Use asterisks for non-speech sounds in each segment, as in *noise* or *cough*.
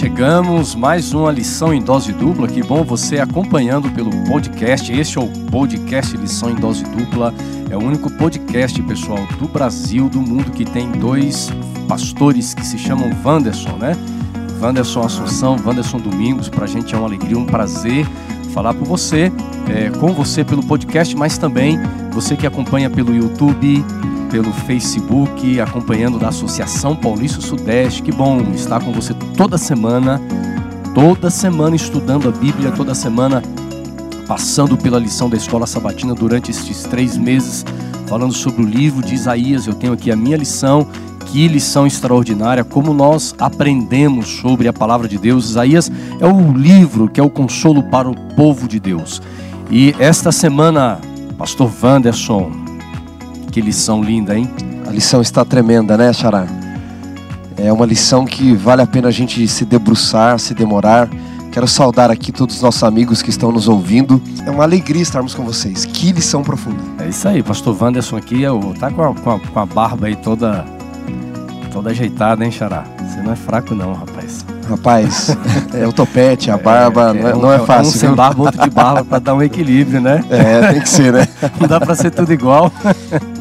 chegamos, mais uma lição em dose dupla. Que bom você acompanhando pelo podcast. Este é o podcast Lição em Dose Dupla. É o único podcast, pessoal, do Brasil, do mundo, que tem dois pastores que se chamam Wanderson, né? Wanderson Assunção, Wanderson Domingos. Para a gente é uma alegria, um prazer falar com você, é, com você pelo podcast, mas também você que acompanha pelo YouTube, pelo Facebook, acompanhando da Associação Paulista Sudeste. Que bom estar com você toda semana, toda semana estudando a Bíblia, toda semana passando pela lição da Escola Sabatina durante estes três meses, falando sobre o livro de Isaías. Eu tenho aqui a minha lição. Que lição extraordinária, como nós aprendemos sobre a palavra de Deus. Isaías é o livro que é o consolo para o povo de Deus. E esta semana, Pastor Wanderson, que lição linda, hein? A lição está tremenda, né, Xará? É uma lição que vale a pena a gente se debruçar, se demorar. Quero saudar aqui todos os nossos amigos que estão nos ouvindo. É uma alegria estarmos com vocês. Que lição profunda. É isso aí, pastor Wanderson aqui tá com a, com a, com a barba aí toda, toda ajeitada, hein, Xará? Você não é fraco não, rapaz. Rapaz, é o topete, a barba, é, é, não, é, não é fácil. Um sem barba, outro de barba, para dar um equilíbrio, né? É, tem que ser, né? Não dá para ser tudo igual.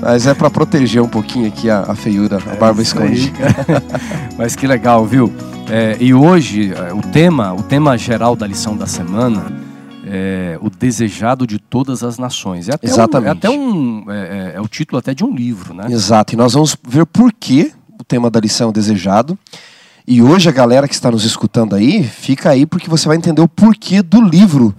Mas é para proteger um pouquinho aqui a, a feiura, a é barba esconde. Mas que legal, viu? É, e hoje, é, o tema, o tema geral da lição da semana é o desejado de todas as nações. É até Exatamente. Um, é até um, é, é o título até de um livro, né? Exato, e nós vamos ver por que o tema da lição é o desejado. E hoje a galera que está nos escutando aí, fica aí porque você vai entender o porquê do livro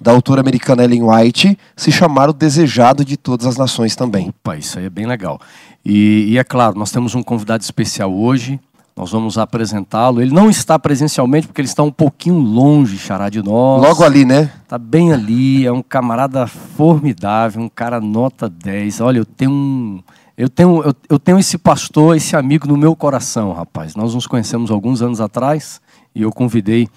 da autora americana Ellen White se chamar O Desejado de Todas as Nações também. Opa, isso aí é bem legal. E, e é claro, nós temos um convidado especial hoje, nós vamos apresentá-lo. Ele não está presencialmente porque ele está um pouquinho longe, xará de nós. Logo ali, né? Está bem ali, é um camarada formidável, um cara nota 10. Olha, eu tenho um eu tenho, eu, eu, tenho esse pastor, esse amigo no meu coração, rapaz. Nós nos conhecemos alguns anos atrás e eu convidei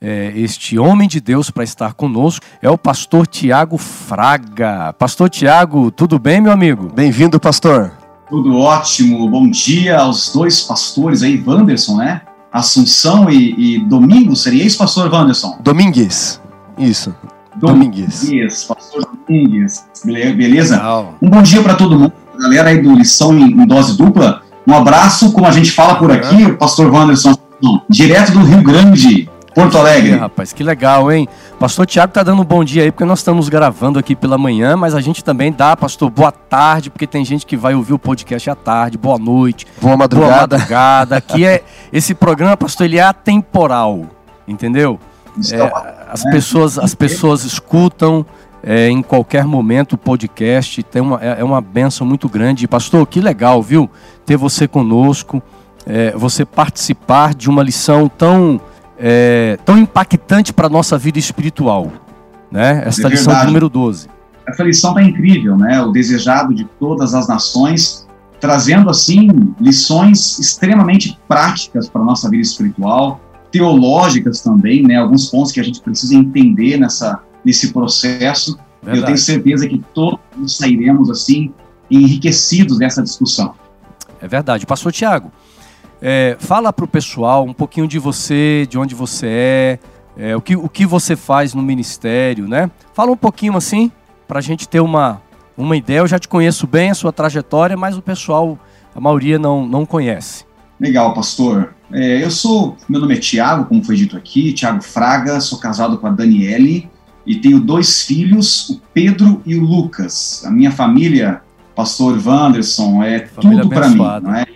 é, este homem de Deus para estar conosco. É o pastor Tiago Fraga. Pastor Tiago, tudo bem, meu amigo? Bem-vindo, pastor. Tudo ótimo. Bom dia aos dois pastores aí, Wanderson, né? Assunção e, e Domingos. Seria isso, pastor Wanderson? Domingues. Isso. Domingues. Domingues. Pastor Domingues. Beleza? Legal. Um bom dia para todo mundo galera aí do Lição em, em, Dose Dupla. Um abraço, como a gente fala por aqui, o pastor Wanderson, direto do Rio Grande, Porto Alegre. É, rapaz, que legal, hein? Pastor Tiago tá dando um bom dia aí, porque nós estamos gravando aqui pela manhã, mas a gente também dá, pastor, boa tarde, porque tem gente que vai ouvir o podcast à tarde, boa noite. Boa madrugada. Boa madrugada. Aqui é, esse programa, pastor, ele é atemporal, entendeu? É, as, pessoas, as pessoas escutam, é, em qualquer momento o podcast. Tem uma, é, é uma benção muito grande. Pastor, que legal, viu? Ter você conosco, é, você participar de uma lição tão, é, tão impactante para a nossa vida espiritual. Né? Esta lição número 12. Essa lição está incrível, né? O desejado de todas as nações, trazendo assim lições extremamente práticas para a nossa vida espiritual, teológicas também, né? Alguns pontos que a gente precisa entender nessa nesse processo. Verdade. Eu tenho certeza que todos sairemos assim enriquecidos dessa discussão. É verdade. Pastor Tiago, é, fala para o pessoal um pouquinho de você, de onde você é, é, o, que, o que você faz no ministério, né? Fala um pouquinho assim, para a gente ter uma, uma ideia. Eu já te conheço bem, a sua trajetória, mas o pessoal, a maioria não, não conhece. Legal, pastor. É, eu sou, meu nome é Tiago, como foi dito aqui, Tiago Fraga, sou casado com a Daniele, e tenho dois filhos, o Pedro e o Lucas. A minha família, pastor Wanderson, é família tudo para mim. Não é?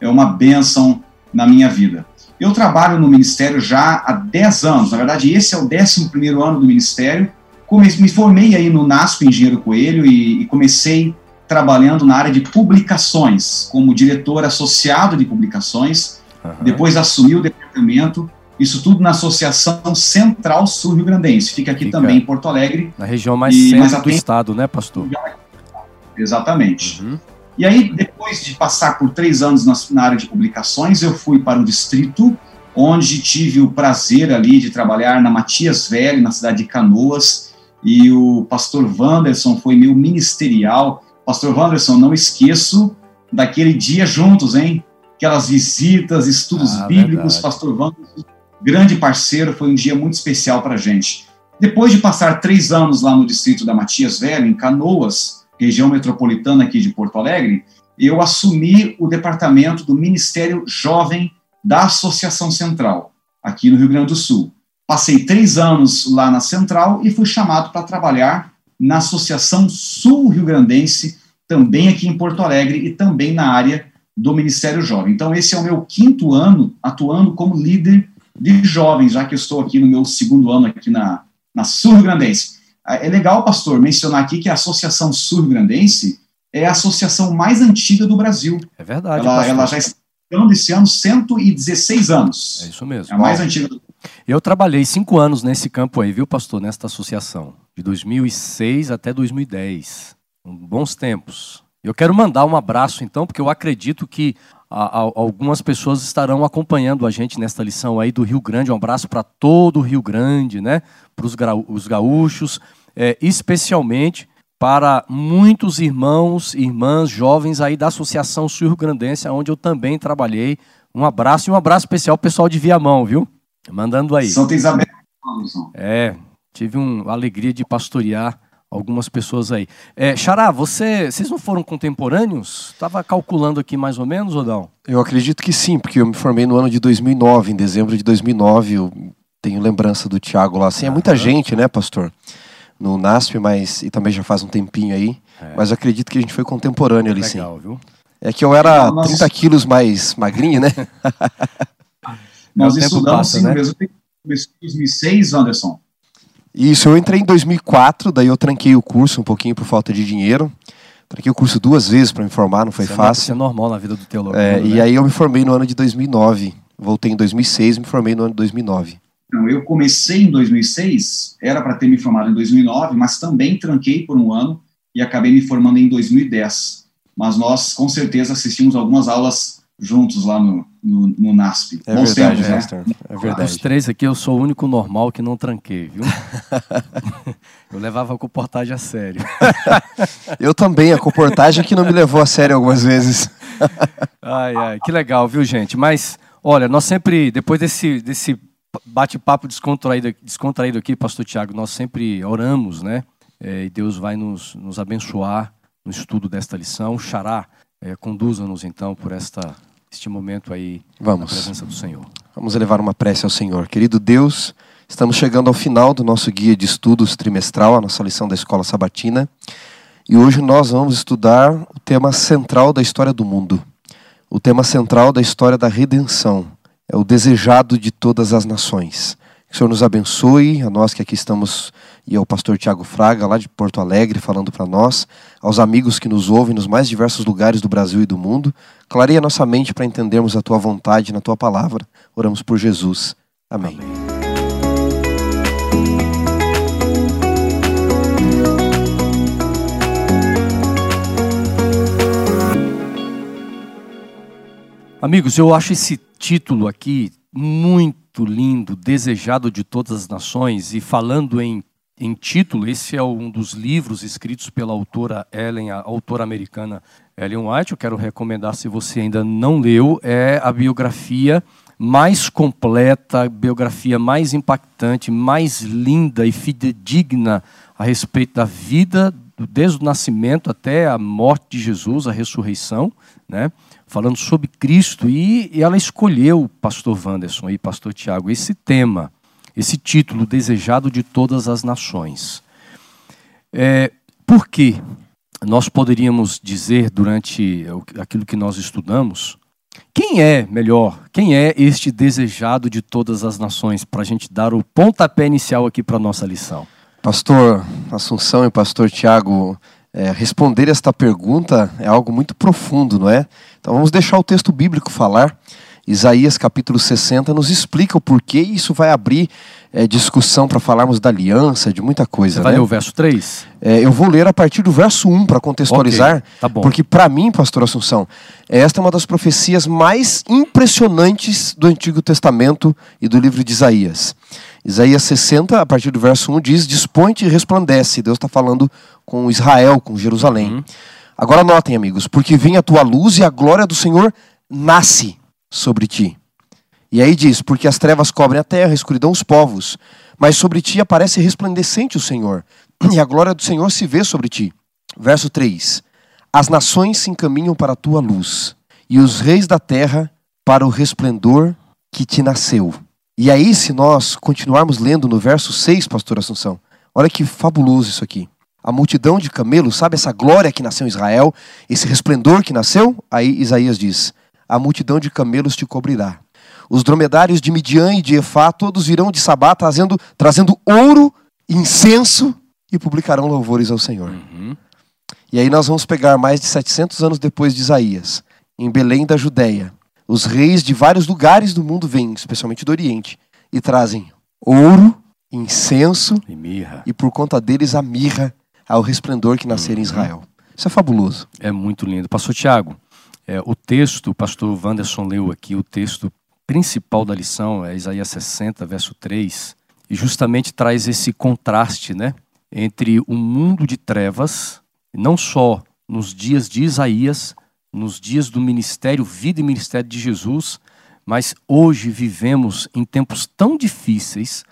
é uma bênção na minha vida. Eu trabalho no ministério já há 10 anos, na verdade esse é o 11 ano do ministério. Comecei, me formei aí no NASP Engenheiro Coelho e, e comecei trabalhando na área de publicações, como diretor associado de publicações. Uhum. Depois assumi o departamento isso tudo na Associação Central Sul Rio Grandense. Fica aqui Fica também em Porto Alegre. Na região mais e, centro do estado, né, pastor? Exatamente. Uhum. E aí, depois de passar por três anos na, na, área de publicações, eu fui para o distrito, onde tive o prazer ali de trabalhar na Matias Velho, na cidade de Canoas, e o pastor Wanderson foi meu ministerial. Pastor Wanderson, não esqueço daquele dia juntos, hein? Aquelas visitas, estudos ah, bíblicos, verdade. pastor Wanderson grande parceiro, foi um dia muito especial para a gente. Depois de passar três anos lá no distrito da Matias Velho, em Canoas, região metropolitana aqui de Porto Alegre, eu assumi o departamento do Ministério Jovem da Associação Central, aqui no Rio Grande do Sul. Passei três anos lá na Central e fui chamado para trabalhar na Associação Sul-Rio Grandense, também aqui em Porto Alegre e também na área do Ministério Jovem. Então, esse é o meu quinto ano atuando como líder de jovens, já que eu estou aqui no meu segundo ano aqui na, na Sul-Rio Grandense. É legal, pastor, mencionar aqui que a Associação Sul-Rio Grandense é a associação mais antiga do Brasil. É verdade. Ela, ela já está esse ano 116 anos. É isso mesmo. É a mais antiga do eu trabalhei cinco anos nesse campo aí, viu, pastor, nesta associação, de 2006 até 2010. Bons tempos. Eu quero mandar um abraço, então, porque eu acredito que a, a, algumas pessoas estarão acompanhando a gente nesta lição aí do Rio Grande. Um abraço para todo o Rio Grande, né? Para os gaúchos, é, especialmente para muitos irmãos e irmãs jovens aí da Associação Sul-Rio Grandense, onde eu também trabalhei. Um abraço e um abraço especial pessoal de Viamão, viu? Mandando aí. Santa Isabel. É, tive uma alegria de pastorear algumas pessoas aí. É, Xará, você, vocês não foram contemporâneos? Estava calculando aqui mais ou menos, ou não? Eu acredito que sim, porque eu me formei no ano de 2009, em dezembro de 2009. Eu tenho lembrança do Tiago lá. Assim, é muita gente, né, pastor? No NASP, mas e também já faz um tempinho aí. É. Mas acredito que a gente foi contemporâneo ali, Legal, sim. Viu? É que eu era Nossa. 30 quilos mais magrinho, né? *laughs* Nós estudamos passa, sim né? mesmo. Comecei em 2006, Anderson. Isso, eu entrei em 2004, daí eu tranquei o curso um pouquinho por falta de dinheiro. Tranquei o curso duas vezes para me formar, não foi isso fácil. Isso é normal na vida do teólogo. É, né? E aí eu me formei no ano de 2009. Voltei em 2006 me formei no ano de 2009. Então, eu comecei em 2006, era para ter me formado em 2009, mas também tranquei por um ano e acabei me formando em 2010. Mas nós, com certeza, assistimos algumas aulas juntos lá no, no, no NASP. É Bons verdade, tempos, né? É verdade. Dos três aqui, eu sou o único normal que não tranquei, viu? *laughs* eu levava a comportagem a sério. eu também, a comportagem que não me levou a sério algumas vezes. ai, ai, que legal, viu, gente? Mas, olha, nós sempre, depois desse, desse bate-papo descontraído, descontraído aqui, pastor Tiago, nós sempre oramos, né? É, e Deus vai nos, nos abençoar no estudo desta lição. Xará, é, Conduza-nos então por esta, este momento aí Vamos. na presença do Senhor. Vamos elevar uma prece ao Senhor. Querido Deus, estamos chegando ao final do nosso guia de estudos trimestral, a nossa lição da escola sabatina. E hoje nós vamos estudar o tema central da história do mundo. O tema central da história da redenção. É o desejado de todas as nações. Que o Senhor nos abençoe, a nós que aqui estamos e ao pastor Tiago Fraga, lá de Porto Alegre, falando para nós, aos amigos que nos ouvem nos mais diversos lugares do Brasil e do mundo. Clareia nossa mente para entendermos a tua vontade na tua palavra. Oramos por Jesus. Amém. Amém. Amigos, eu acho esse título aqui muito lindo, desejado de todas as nações, e falando em em título, esse é um dos livros escritos pela autora Ellen, a autora americana Ellen White. Eu quero recomendar, se você ainda não leu, é a biografia mais completa, biografia mais impactante, mais linda e fidedigna a respeito da vida, desde o nascimento até a morte de Jesus, a ressurreição, né? Falando sobre Cristo. E, ela escolheu, pastor Wanderson e pastor Tiago, esse tema esse título desejado de todas as nações. É, por que nós poderíamos dizer durante aquilo que nós estudamos, quem é, melhor, quem é este desejado de todas as nações, para a gente dar o pontapé inicial aqui para a nossa lição? Pastor Assunção e pastor Tiago, é, responder esta pergunta é algo muito profundo, não é? Então vamos deixar o texto bíblico falar. Isaías capítulo 60 nos explica o porquê e isso vai abrir é, discussão para falarmos da aliança, de muita coisa. Você vai né? ler o verso 3? É, eu vou ler a partir do verso 1 para contextualizar, okay, tá bom. porque para mim, pastor Assunção, esta é uma das profecias mais impressionantes do Antigo Testamento e do livro de Isaías. Isaías 60, a partir do verso 1, diz: Dispõe-te e resplandece. Deus está falando com Israel, com Jerusalém. Uhum. Agora notem, amigos, porque vem a tua luz e a glória do Senhor nasce sobre ti. E aí diz: Porque as trevas cobrem a terra, a escuridão os povos, mas sobre ti aparece resplandecente o Senhor, *clears throat* e a glória do Senhor se vê sobre ti. Verso 3: As nações se encaminham para a tua luz, e os reis da terra para o resplendor que te nasceu. E aí, se nós continuarmos lendo no verso 6, pastor Assunção, olha que fabuloso isso aqui. A multidão de camelos, sabe essa glória que nasceu em Israel, esse resplendor que nasceu? Aí Isaías diz: A multidão de camelos te cobrirá. Os dromedários de Midian e de Efá todos virão de Sabá trazendo, trazendo ouro, incenso e publicarão louvores ao Senhor. Uhum. E aí nós vamos pegar mais de 700 anos depois de Isaías, em Belém da Judéia, os reis de vários lugares do mundo vêm, especialmente do Oriente, e trazem ouro, incenso e mirra. E por conta deles a mirra ao resplendor que nascer uhum. em Israel. Isso é fabuloso. É muito lindo. Pastor Tiago, é, o texto, o pastor Wanderson leu aqui, o texto principal da lição é Isaías 60, verso 3, e justamente traz esse contraste, né, entre um mundo de trevas, não só nos dias de Isaías, nos dias do ministério, vida e ministério de Jesus, mas hoje vivemos em tempos tão difíceis,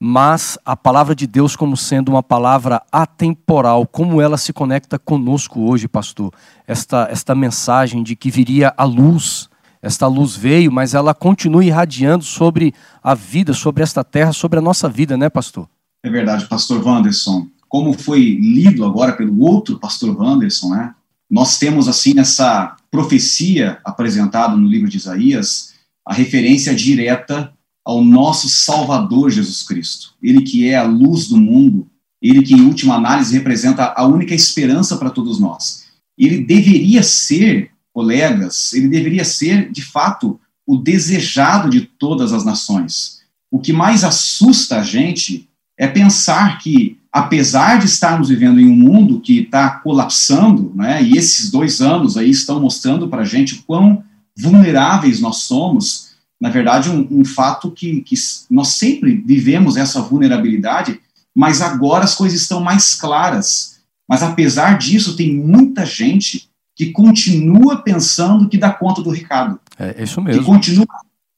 mas a palavra de Deus como sendo uma palavra atemporal, como ela se conecta conosco hoje, pastor? Esta, esta mensagem de que viria a luz, esta luz veio, mas ela continua irradiando sobre a vida, sobre esta terra, sobre a nossa vida, né, pastor? É verdade, pastor Wanderson. Como foi lido agora pelo outro pastor Wanderson, né? nós temos assim nessa profecia apresentada no livro de Isaías a referência direta ao nosso Salvador Jesus Cristo. Ele que é a luz do mundo, ele que em última análise representa a única esperança para todos nós. Ele deveria ser, colegas, ele deveria ser de fato o desejado de todas as nações. O que mais assusta a gente é pensar que apesar de estarmos vivendo em um mundo que está colapsando, né, e esses dois anos aí estão mostrando para a gente quão vulneráveis nós somos, na verdade, um, um fato que, que nós sempre vivemos essa vulnerabilidade, mas agora as coisas estão mais claras. Mas apesar disso, tem muita gente que continua pensando que dá conta do recado. É isso mesmo. Que continua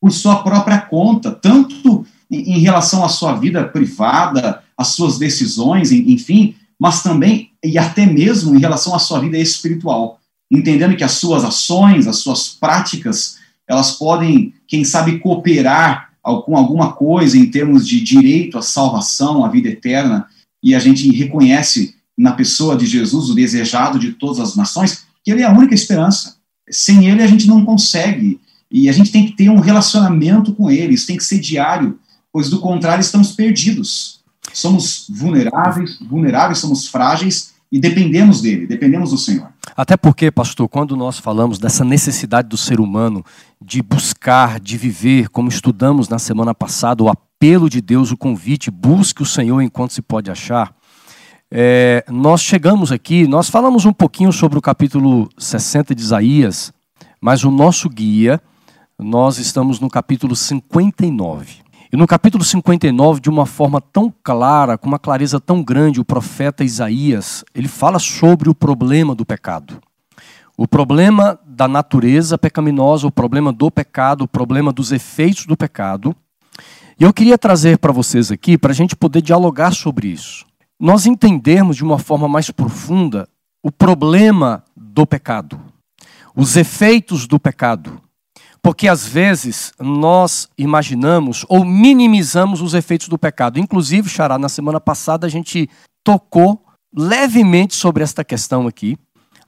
por sua própria conta, tanto em, em relação à sua vida privada, as suas decisões, enfim, mas também e até mesmo em relação à sua vida espiritual, entendendo que as suas ações, as suas práticas, elas podem, quem sabe, cooperar com alguma coisa em termos de direito à salvação, à vida eterna, e a gente reconhece na pessoa de Jesus o desejado de todas as nações, que ele é a única esperança. Sem ele a gente não consegue, e a gente tem que ter um relacionamento com ele, isso tem que ser diário, pois do contrário estamos perdidos. Somos vulneráveis, vulneráveis, somos frágeis e dependemos dele, dependemos do Senhor. Até porque, pastor, quando nós falamos dessa necessidade do ser humano de buscar, de viver, como estudamos na semana passada, o apelo de Deus, o convite, busque o Senhor enquanto se pode achar. É, nós chegamos aqui, nós falamos um pouquinho sobre o capítulo 60 de Isaías, mas o nosso guia, nós estamos no capítulo 59. E no capítulo 59, de uma forma tão clara, com uma clareza tão grande, o profeta Isaías, ele fala sobre o problema do pecado. O problema da natureza pecaminosa, o problema do pecado, o problema dos efeitos do pecado. E eu queria trazer para vocês aqui, para a gente poder dialogar sobre isso. Nós entendermos de uma forma mais profunda o problema do pecado, os efeitos do pecado, porque às vezes nós imaginamos ou minimizamos os efeitos do pecado. Inclusive, Xará, na semana passada a gente tocou levemente sobre esta questão aqui,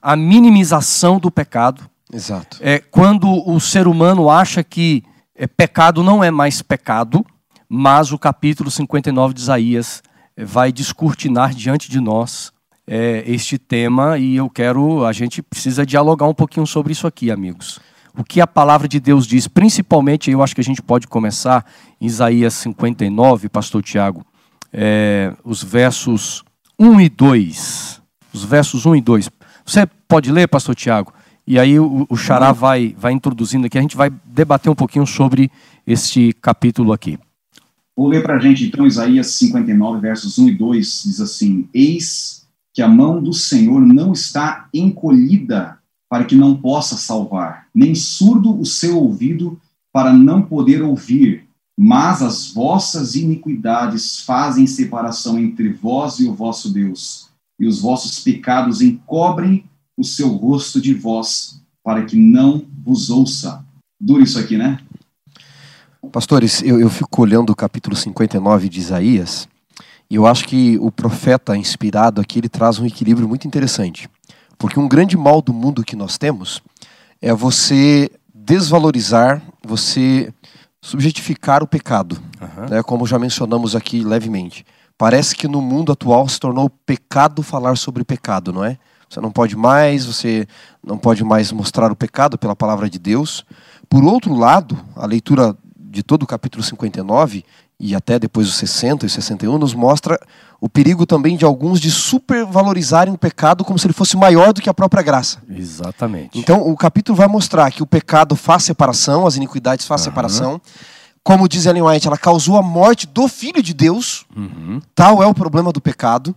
a minimização do pecado. Exato. É quando o ser humano acha que é, pecado não é mais pecado, mas o capítulo 59 de Isaías é, vai descortinar diante de nós é, este tema e eu quero, a gente precisa dialogar um pouquinho sobre isso aqui, amigos o que a palavra de Deus diz, principalmente, eu acho que a gente pode começar em Isaías 59, pastor Tiago, é, os versos 1 e 2. Os versos 1 e 2. Você pode ler, pastor Tiago? E aí o, o Xará vai, vai introduzindo aqui, a gente vai debater um pouquinho sobre este capítulo aqui. Vou ler para a gente então Isaías 59, versos 1 e 2, diz assim: Eis que a mão do Senhor não está encolhida para que não possa salvar, nem surdo o seu ouvido para não poder ouvir, mas as vossas iniquidades fazem separação entre vós e o vosso Deus, e os vossos pecados encobrem o seu rosto de vós, para que não vos ouça. Duro isso aqui, né? Pastores, eu, eu fico olhando o capítulo 59 de Isaías, e eu acho que o profeta inspirado aqui, ele traz um equilíbrio muito interessante. Porque um grande mal do mundo que nós temos é você desvalorizar, você subjetificar o pecado, uhum. né, como já mencionamos aqui levemente. Parece que no mundo atual se tornou pecado falar sobre pecado, não é? Você não pode mais, você não pode mais mostrar o pecado pela palavra de Deus. Por outro lado, a leitura de todo o capítulo 59 e até depois os 60 e 61 nos mostra o perigo também de alguns de supervalorizarem o pecado como se ele fosse maior do que a própria graça. Exatamente. Então o capítulo vai mostrar que o pecado faz separação, as iniquidades faz uhum. separação. Como diz Ellen White, ela causou a morte do Filho de Deus. Uhum. Tal é o problema do pecado.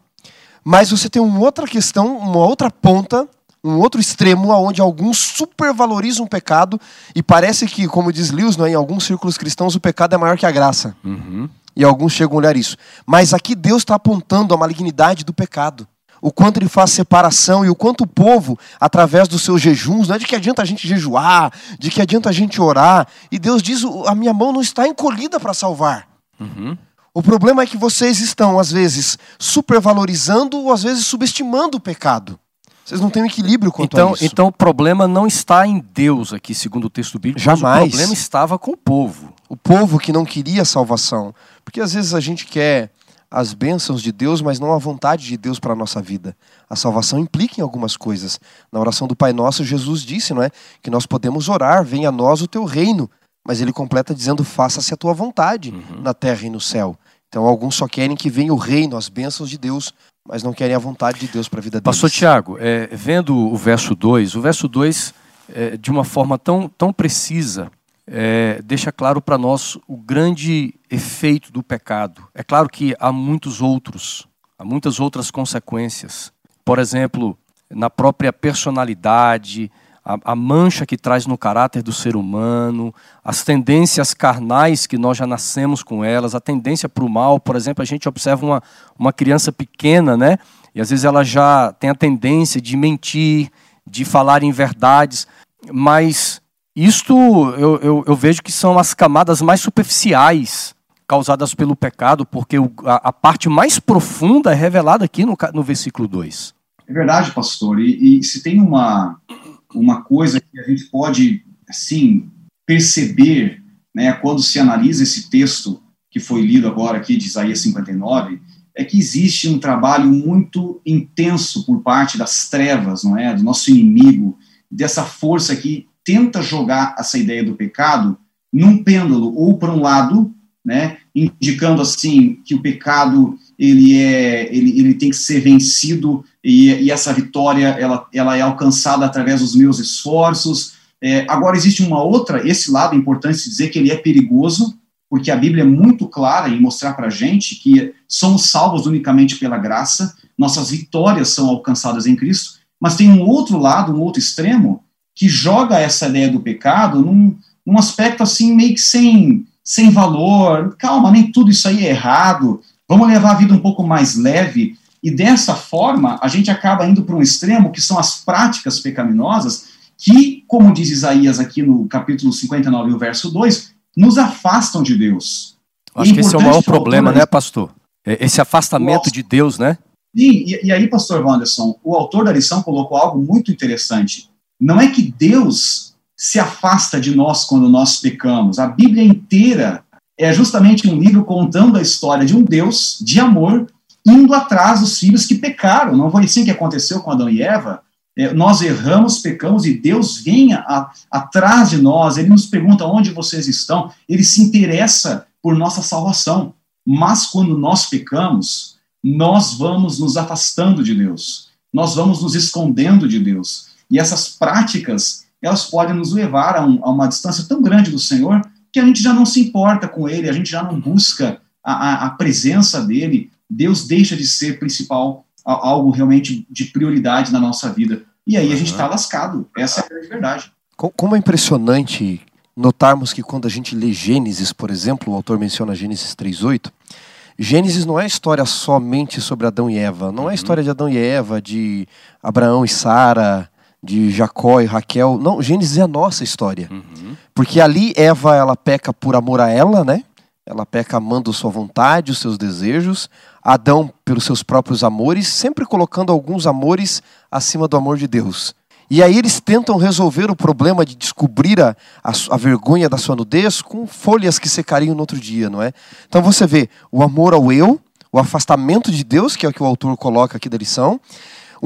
Mas você tem uma outra questão, uma outra ponta um outro extremo onde alguns supervalorizam o pecado e parece que, como diz Lewis, né, em alguns círculos cristãos o pecado é maior que a graça. Uhum. E alguns chegam a olhar isso. Mas aqui Deus está apontando a malignidade do pecado. O quanto ele faz separação e o quanto o povo, através dos seus jejuns, não é de que adianta a gente jejuar, de que adianta a gente orar. E Deus diz: a minha mão não está encolhida para salvar. Uhum. O problema é que vocês estão, às vezes, supervalorizando ou às vezes subestimando o pecado. Vocês não têm um equilíbrio quanto então, a isso. Então o problema não está em Deus aqui, segundo o texto bíblico. Jamais. o problema estava com o povo. O povo que não queria salvação. Porque às vezes a gente quer as bênçãos de Deus, mas não a vontade de Deus para a nossa vida. A salvação implica em algumas coisas. Na oração do Pai Nosso, Jesus disse, não é? Que nós podemos orar, venha a nós o teu reino. Mas ele completa dizendo, faça-se a tua vontade uhum. na terra e no céu. Então alguns só querem que venha o reino, as bênçãos de Deus, mas não querem a vontade de Deus para a vida deles. Pastor Tiago, é, vendo o verso 2, o verso 2, é, de uma forma tão, tão precisa, é, deixa claro para nós o grande efeito do pecado. É claro que há muitos outros, há muitas outras consequências. Por exemplo, na própria personalidade, a, a, mancha que traz no caráter do ser humano, as tendências carnais que nós já nascemos com elas, a tendência para o mal. Por exemplo, a gente observa uma, uma criança pequena, né? E às vezes ela já tem a tendência de mentir, de falar em verdades, mas isto eu, eu, eu vejo que são as camadas mais superficiais causadas pelo pecado, porque o, a, a, parte mais profunda é revelada aqui no, no versículo 2. É verdade, pastor. E, e se tem uma, uma coisa que a gente pode, assim, perceber, né, quando se analisa esse texto que foi lido agora aqui de Isaías 59, é que existe um trabalho muito intenso por parte das trevas, não é, do nosso inimigo, dessa força que tenta jogar essa ideia do pecado num pêndulo ou para um lado, né, indicando assim que o pecado ele é ele, ele tem que ser vencido e, e essa vitória ela, ela é alcançada através dos meus esforços. É, agora existe uma outra, esse lado é importante dizer que ele é perigoso, porque a Bíblia é muito clara em mostrar para a gente que somos salvos unicamente pela graça, nossas vitórias são alcançadas em Cristo, mas tem um outro lado, um outro extremo, que joga essa ideia do pecado num, num aspecto assim meio que sem, sem valor. Calma, nem tudo isso aí é errado. Vamos levar a vida um pouco mais leve. E dessa forma, a gente acaba indo para um extremo que são as práticas pecaminosas, que, como diz Isaías aqui no capítulo 59, o verso 2, nos afastam de Deus. Acho que esse é o maior problema, né, pastor? É, esse afastamento de Deus, né? Sim, e, e aí, pastor Wanderson, o autor da lição colocou algo muito interessante. Não é que Deus se afasta de nós quando nós pecamos. A Bíblia inteira é justamente um livro contando a história de um Deus de amor indo atrás dos filhos que pecaram. Não foi assim que aconteceu com Adão e Eva? É, nós erramos, pecamos e Deus vem a, atrás de nós, ele nos pergunta onde vocês estão, ele se interessa por nossa salvação. Mas quando nós pecamos, nós vamos nos afastando de Deus, nós vamos nos escondendo de Deus. E essas práticas, elas podem nos levar a, um, a uma distância tão grande do Senhor que a gente já não se importa com Ele, a gente já não busca a, a, presença dele, Deus deixa de ser principal, algo realmente de prioridade na nossa vida. E aí a gente está lascado. Essa é a grande verdade. Como é impressionante notarmos que quando a gente lê Gênesis, por exemplo, o autor menciona Gênesis 3:8, Gênesis não é história somente sobre Adão e Eva, não é história de Adão e Eva, de Abraão e Sara, de Jacó e Raquel. Não, Gênesis é a nossa história. Uhum. Porque ali Eva ela peca por amor a ela, né? Ela peca amando sua vontade, os seus desejos. Adão pelos seus próprios amores, sempre colocando alguns amores acima do amor de Deus. E aí eles tentam resolver o problema de descobrir a, a, a, vergonha da sua nudez com folhas que secariam no outro dia, não é? Então você vê o amor ao eu, o afastamento de Deus, que é o que o autor coloca aqui da lição,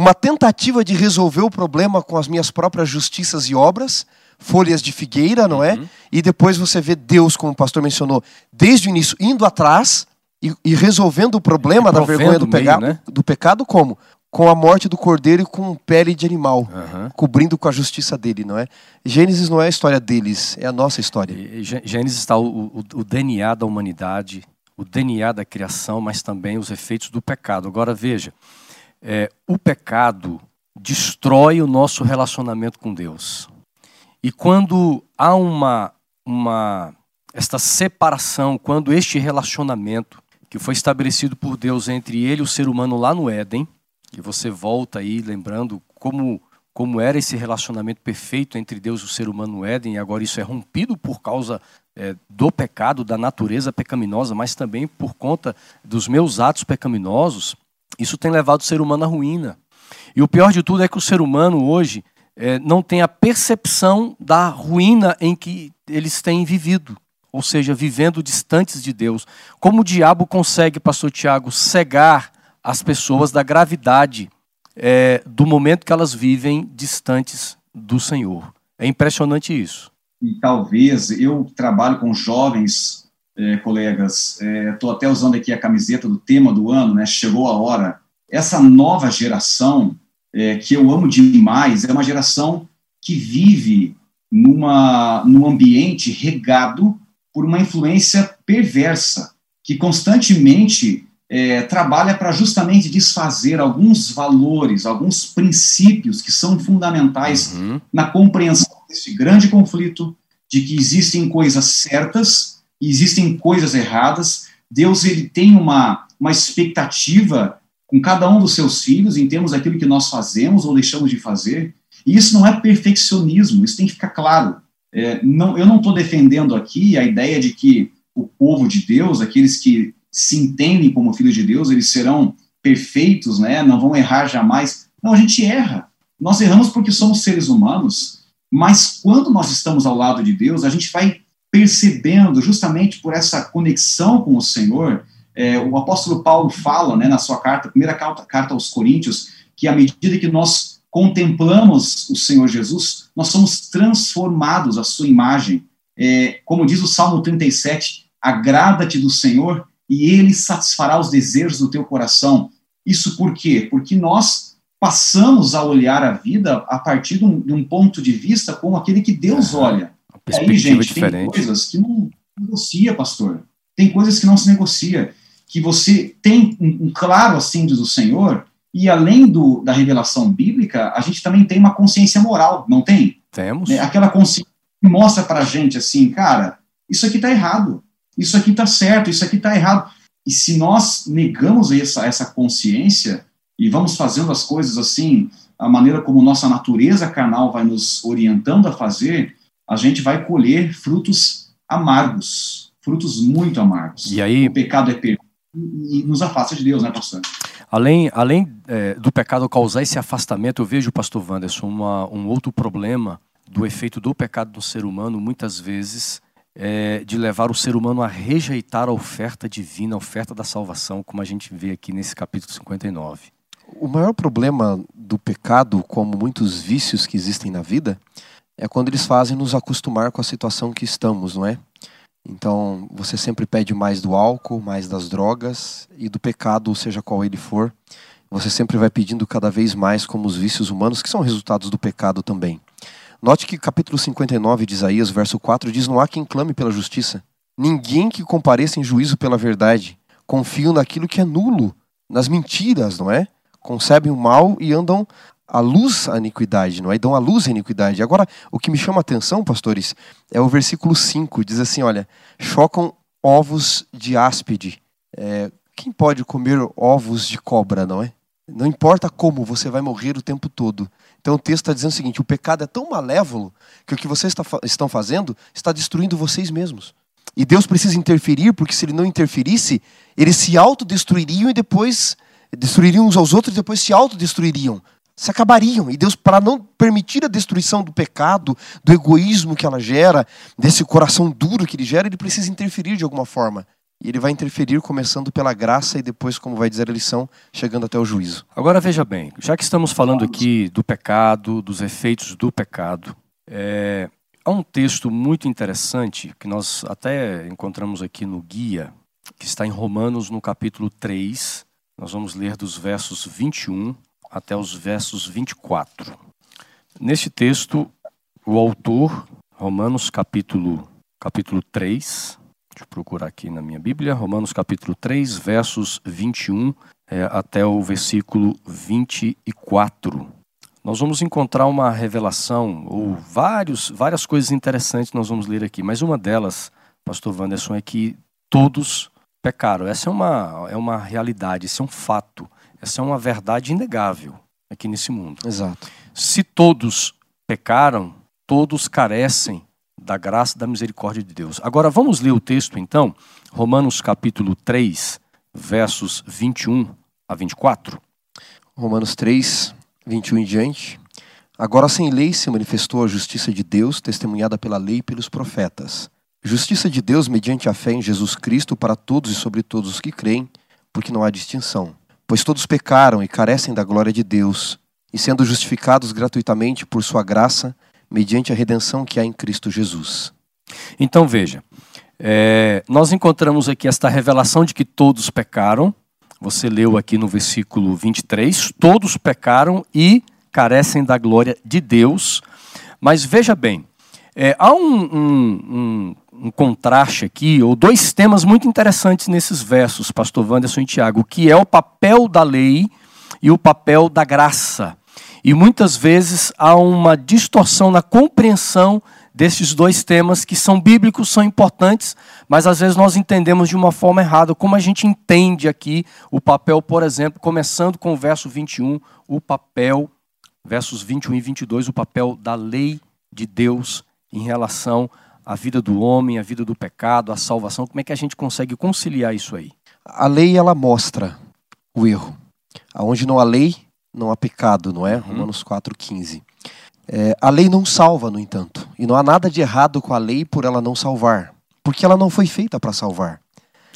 uma tentativa de resolver o problema com as minhas próprias justiças e obras, folhas de figueira, não é? Uhum. E depois você vê Deus, como o pastor mencionou, desde o início, indo atrás e, e resolvendo o problema da vergonha do, meio, pega- né? do pecado, como? Com a morte do cordeiro e com pele de animal, Aham. cobrindo com a justiça dele, não é? Gênesis não é a história deles, é a nossa história. E Gê- Gênesis está o, o- o DNA da humanidade, o DNA da criação, mas também os efeitos do pecado. Agora veja, é, o pecado destrói o nosso relacionamento com Deus. E quando há uma, uma esta separação, quando este relacionamento que foi estabelecido por Deus entre ele e o ser humano lá no Éden, e você volta aí lembrando como como era esse relacionamento perfeito entre Deus e o ser humano no Éden, e agora isso é rompido por causa é, do pecado, da natureza pecaminosa, mas também por conta dos meus atos pecaminosos, isso tem levado o ser humano à ruína. E o pior de tudo é que o ser humano hoje é, não tem a percepção da ruína em que eles têm vivido, ou seja, vivendo distantes de Deus. Como o diabo consegue, pastor Tiago, cegar as pessoas da gravidade é, do momento que elas vivem distantes do Senhor. É impressionante isso. e talvez eu trabalho com jovens eh, colegas, estou até usando aqui a camiseta do tema do ano, né? Chegou a hora. Essa nova geração eh, que eu amo demais é uma geração que vive numa num ambiente regado por uma influência perversa que constantemente eh, trabalha para justamente desfazer alguns valores, alguns princípios que são fundamentais Uhum. na compreensão desse grande conflito de que existem coisas certas existem coisas erradas. Deus ele tem uma, uma expectativa com cada um dos seus filhos em termos daquilo que nós fazemos ou deixamos de fazer. E isso não é perfeccionismo, isso tem que ficar claro. É, não, eu não estou defendendo aqui a ideia de que o povo de Deus, aqueles que se entendem como filhos de Deus, eles serão perfeitos, né? não vão errar jamais. Não, a gente erra. Nós erramos porque somos seres humanos, mas quando nós estamos ao lado de Deus, a gente vai percebendo, justamente por essa conexão com o Senhor, é, o apóstolo Paulo fala né, na sua carta, primeira carta, carta aos Coríntios, que à medida que nós contemplamos o Senhor Jesus, nós somos transformados à sua imagem. É, como diz o Salmo 37, agrada-te do Senhor e ele satisfará os desejos do teu coração. Isso por quê? Porque nós passamos a olhar a vida a partir de um, de um ponto de vista como aquele que Deus olha. Uma E aí, perspectiva gente, tem diferente. coisas que não negocia, pastor. Tem coisas que não se negocia. Que você tem um, um claro assíntio do Senhor, e além do, da revelação bíblica, a gente também tem uma consciência moral, não tem? Temos. Né? Aquela consciência que mostra pra gente assim, cara, isso aqui tá errado, isso aqui tá certo, isso aqui tá errado. E se nós negamos essa, essa consciência e vamos fazendo as coisas assim, a maneira como nossa natureza carnal vai nos orientando a fazer, a gente vai colher frutos amargos, frutos muito amargos. E aí, O pecado é perfeito e nos afasta de Deus, né, pastor? Além, além é, do pecado causar esse afastamento, eu vejo, pastor Wanderson, uma, um outro problema do efeito do pecado no ser humano, muitas vezes, é de levar o ser humano a rejeitar a oferta divina, a oferta da salvação, como a gente vê aqui nesse capítulo 59. O maior problema do pecado, como muitos vícios que existem na vida, é quando eles fazem nos acostumar com a situação que estamos, não é? Então, você sempre pede mais do álcool, mais das drogas e do pecado, seja qual ele for. Você sempre vai pedindo cada vez mais como os vícios humanos, que são resultados do pecado também. Note que capítulo 59 de Isaías, verso 4 diz: Não há quem clame pela justiça, ninguém que compareça em juízo pela verdade. Confiam naquilo que é nulo, nas mentiras, não é? Concebem o mal e andam a luz à iniquidade, não é? Dão a luz à iniquidade. Agora, o que me chama a atenção, pastores, é o versículo 5, diz assim, olha, chocam ovos de áspide. É, quem pode comer ovos de cobra, não é? Não importa como, você vai morrer o tempo todo. Então o texto está dizendo o seguinte: o pecado é tão malévolo que o que vocês está, estão fazendo está destruindo vocês mesmos. E Deus precisa interferir, porque se ele não interferisse, eles se autodestruiriam e depois destruiriam uns aos outros e depois se autodestruiriam. Se acabariam. E Deus, para não permitir a destruição do pecado, do egoísmo que ela gera, desse coração duro que ele gera, ele precisa interferir de alguma forma. E ele vai interferir começando pela graça e depois, como vai dizer a lição, chegando até o juízo. Agora veja bem, já que estamos falando aqui do pecado, dos efeitos do pecado, é, há um texto muito interessante que nós até encontramos aqui no guia, que está em Romanos no capítulo 3. Nós vamos ler dos versos 21 até os versos 24. Neste texto, o autor, Romanos capítulo, capítulo 3, Deixa eu procurar aqui na minha Bíblia, Romanos capítulo 3, versos 21 é, até o versículo 24. Nós vamos encontrar uma revelação, ou vários, várias coisas interessantes nós vamos ler aqui, mas uma delas, pastor Wanderson, é que todos pecaram. Essa é uma, é uma realidade, esse é um fato, essa é uma verdade inegável aqui nesse mundo. Exato. Se todos pecaram, todos carecem da graça e da misericórdia de Deus. Agora vamos ler o texto então, Romanos capítulo 3, versos 21 a 24. Romanos 3, 21 em diante. Agora sem lei se manifestou a justiça de Deus, testemunhada pela lei e pelos profetas. Justiça de Deus mediante a fé em Jesus Cristo para todos e sobre todos os que creem, porque não há distinção. Pois todos pecaram e carecem da glória de Deus, e sendo justificados gratuitamente por sua graça, mediante a redenção que há em Cristo Jesus. Então veja, é, nós encontramos aqui esta revelação de que todos pecaram. Você leu aqui no versículo 23: todos pecaram e carecem da glória de Deus. Mas veja bem, é, há um, um, um, um, contraste aqui, ou dois temas muito interessantes nesses versos, Pastor Wanderson e Tiago, que é o papel da lei e o papel da graça. E muitas vezes há uma distorção na compreensão desses dois temas que são bíblicos, são importantes, mas às vezes nós entendemos de uma forma errada. Como a gente entende aqui o papel, por exemplo, começando com o verso 21, o papel, versos 21 e 22, o papel da lei de Deus em relação à vida do homem, à vida do pecado, à salvação. Como é que a gente consegue conciliar isso aí? A lei ela mostra o erro. Aonde não há lei, não há pecado, não é? Uhum. Romanos 4,15. É, a lei não salva, no entanto. E não há nada de errado com a lei por ela não salvar. Porque ela não foi feita para salvar.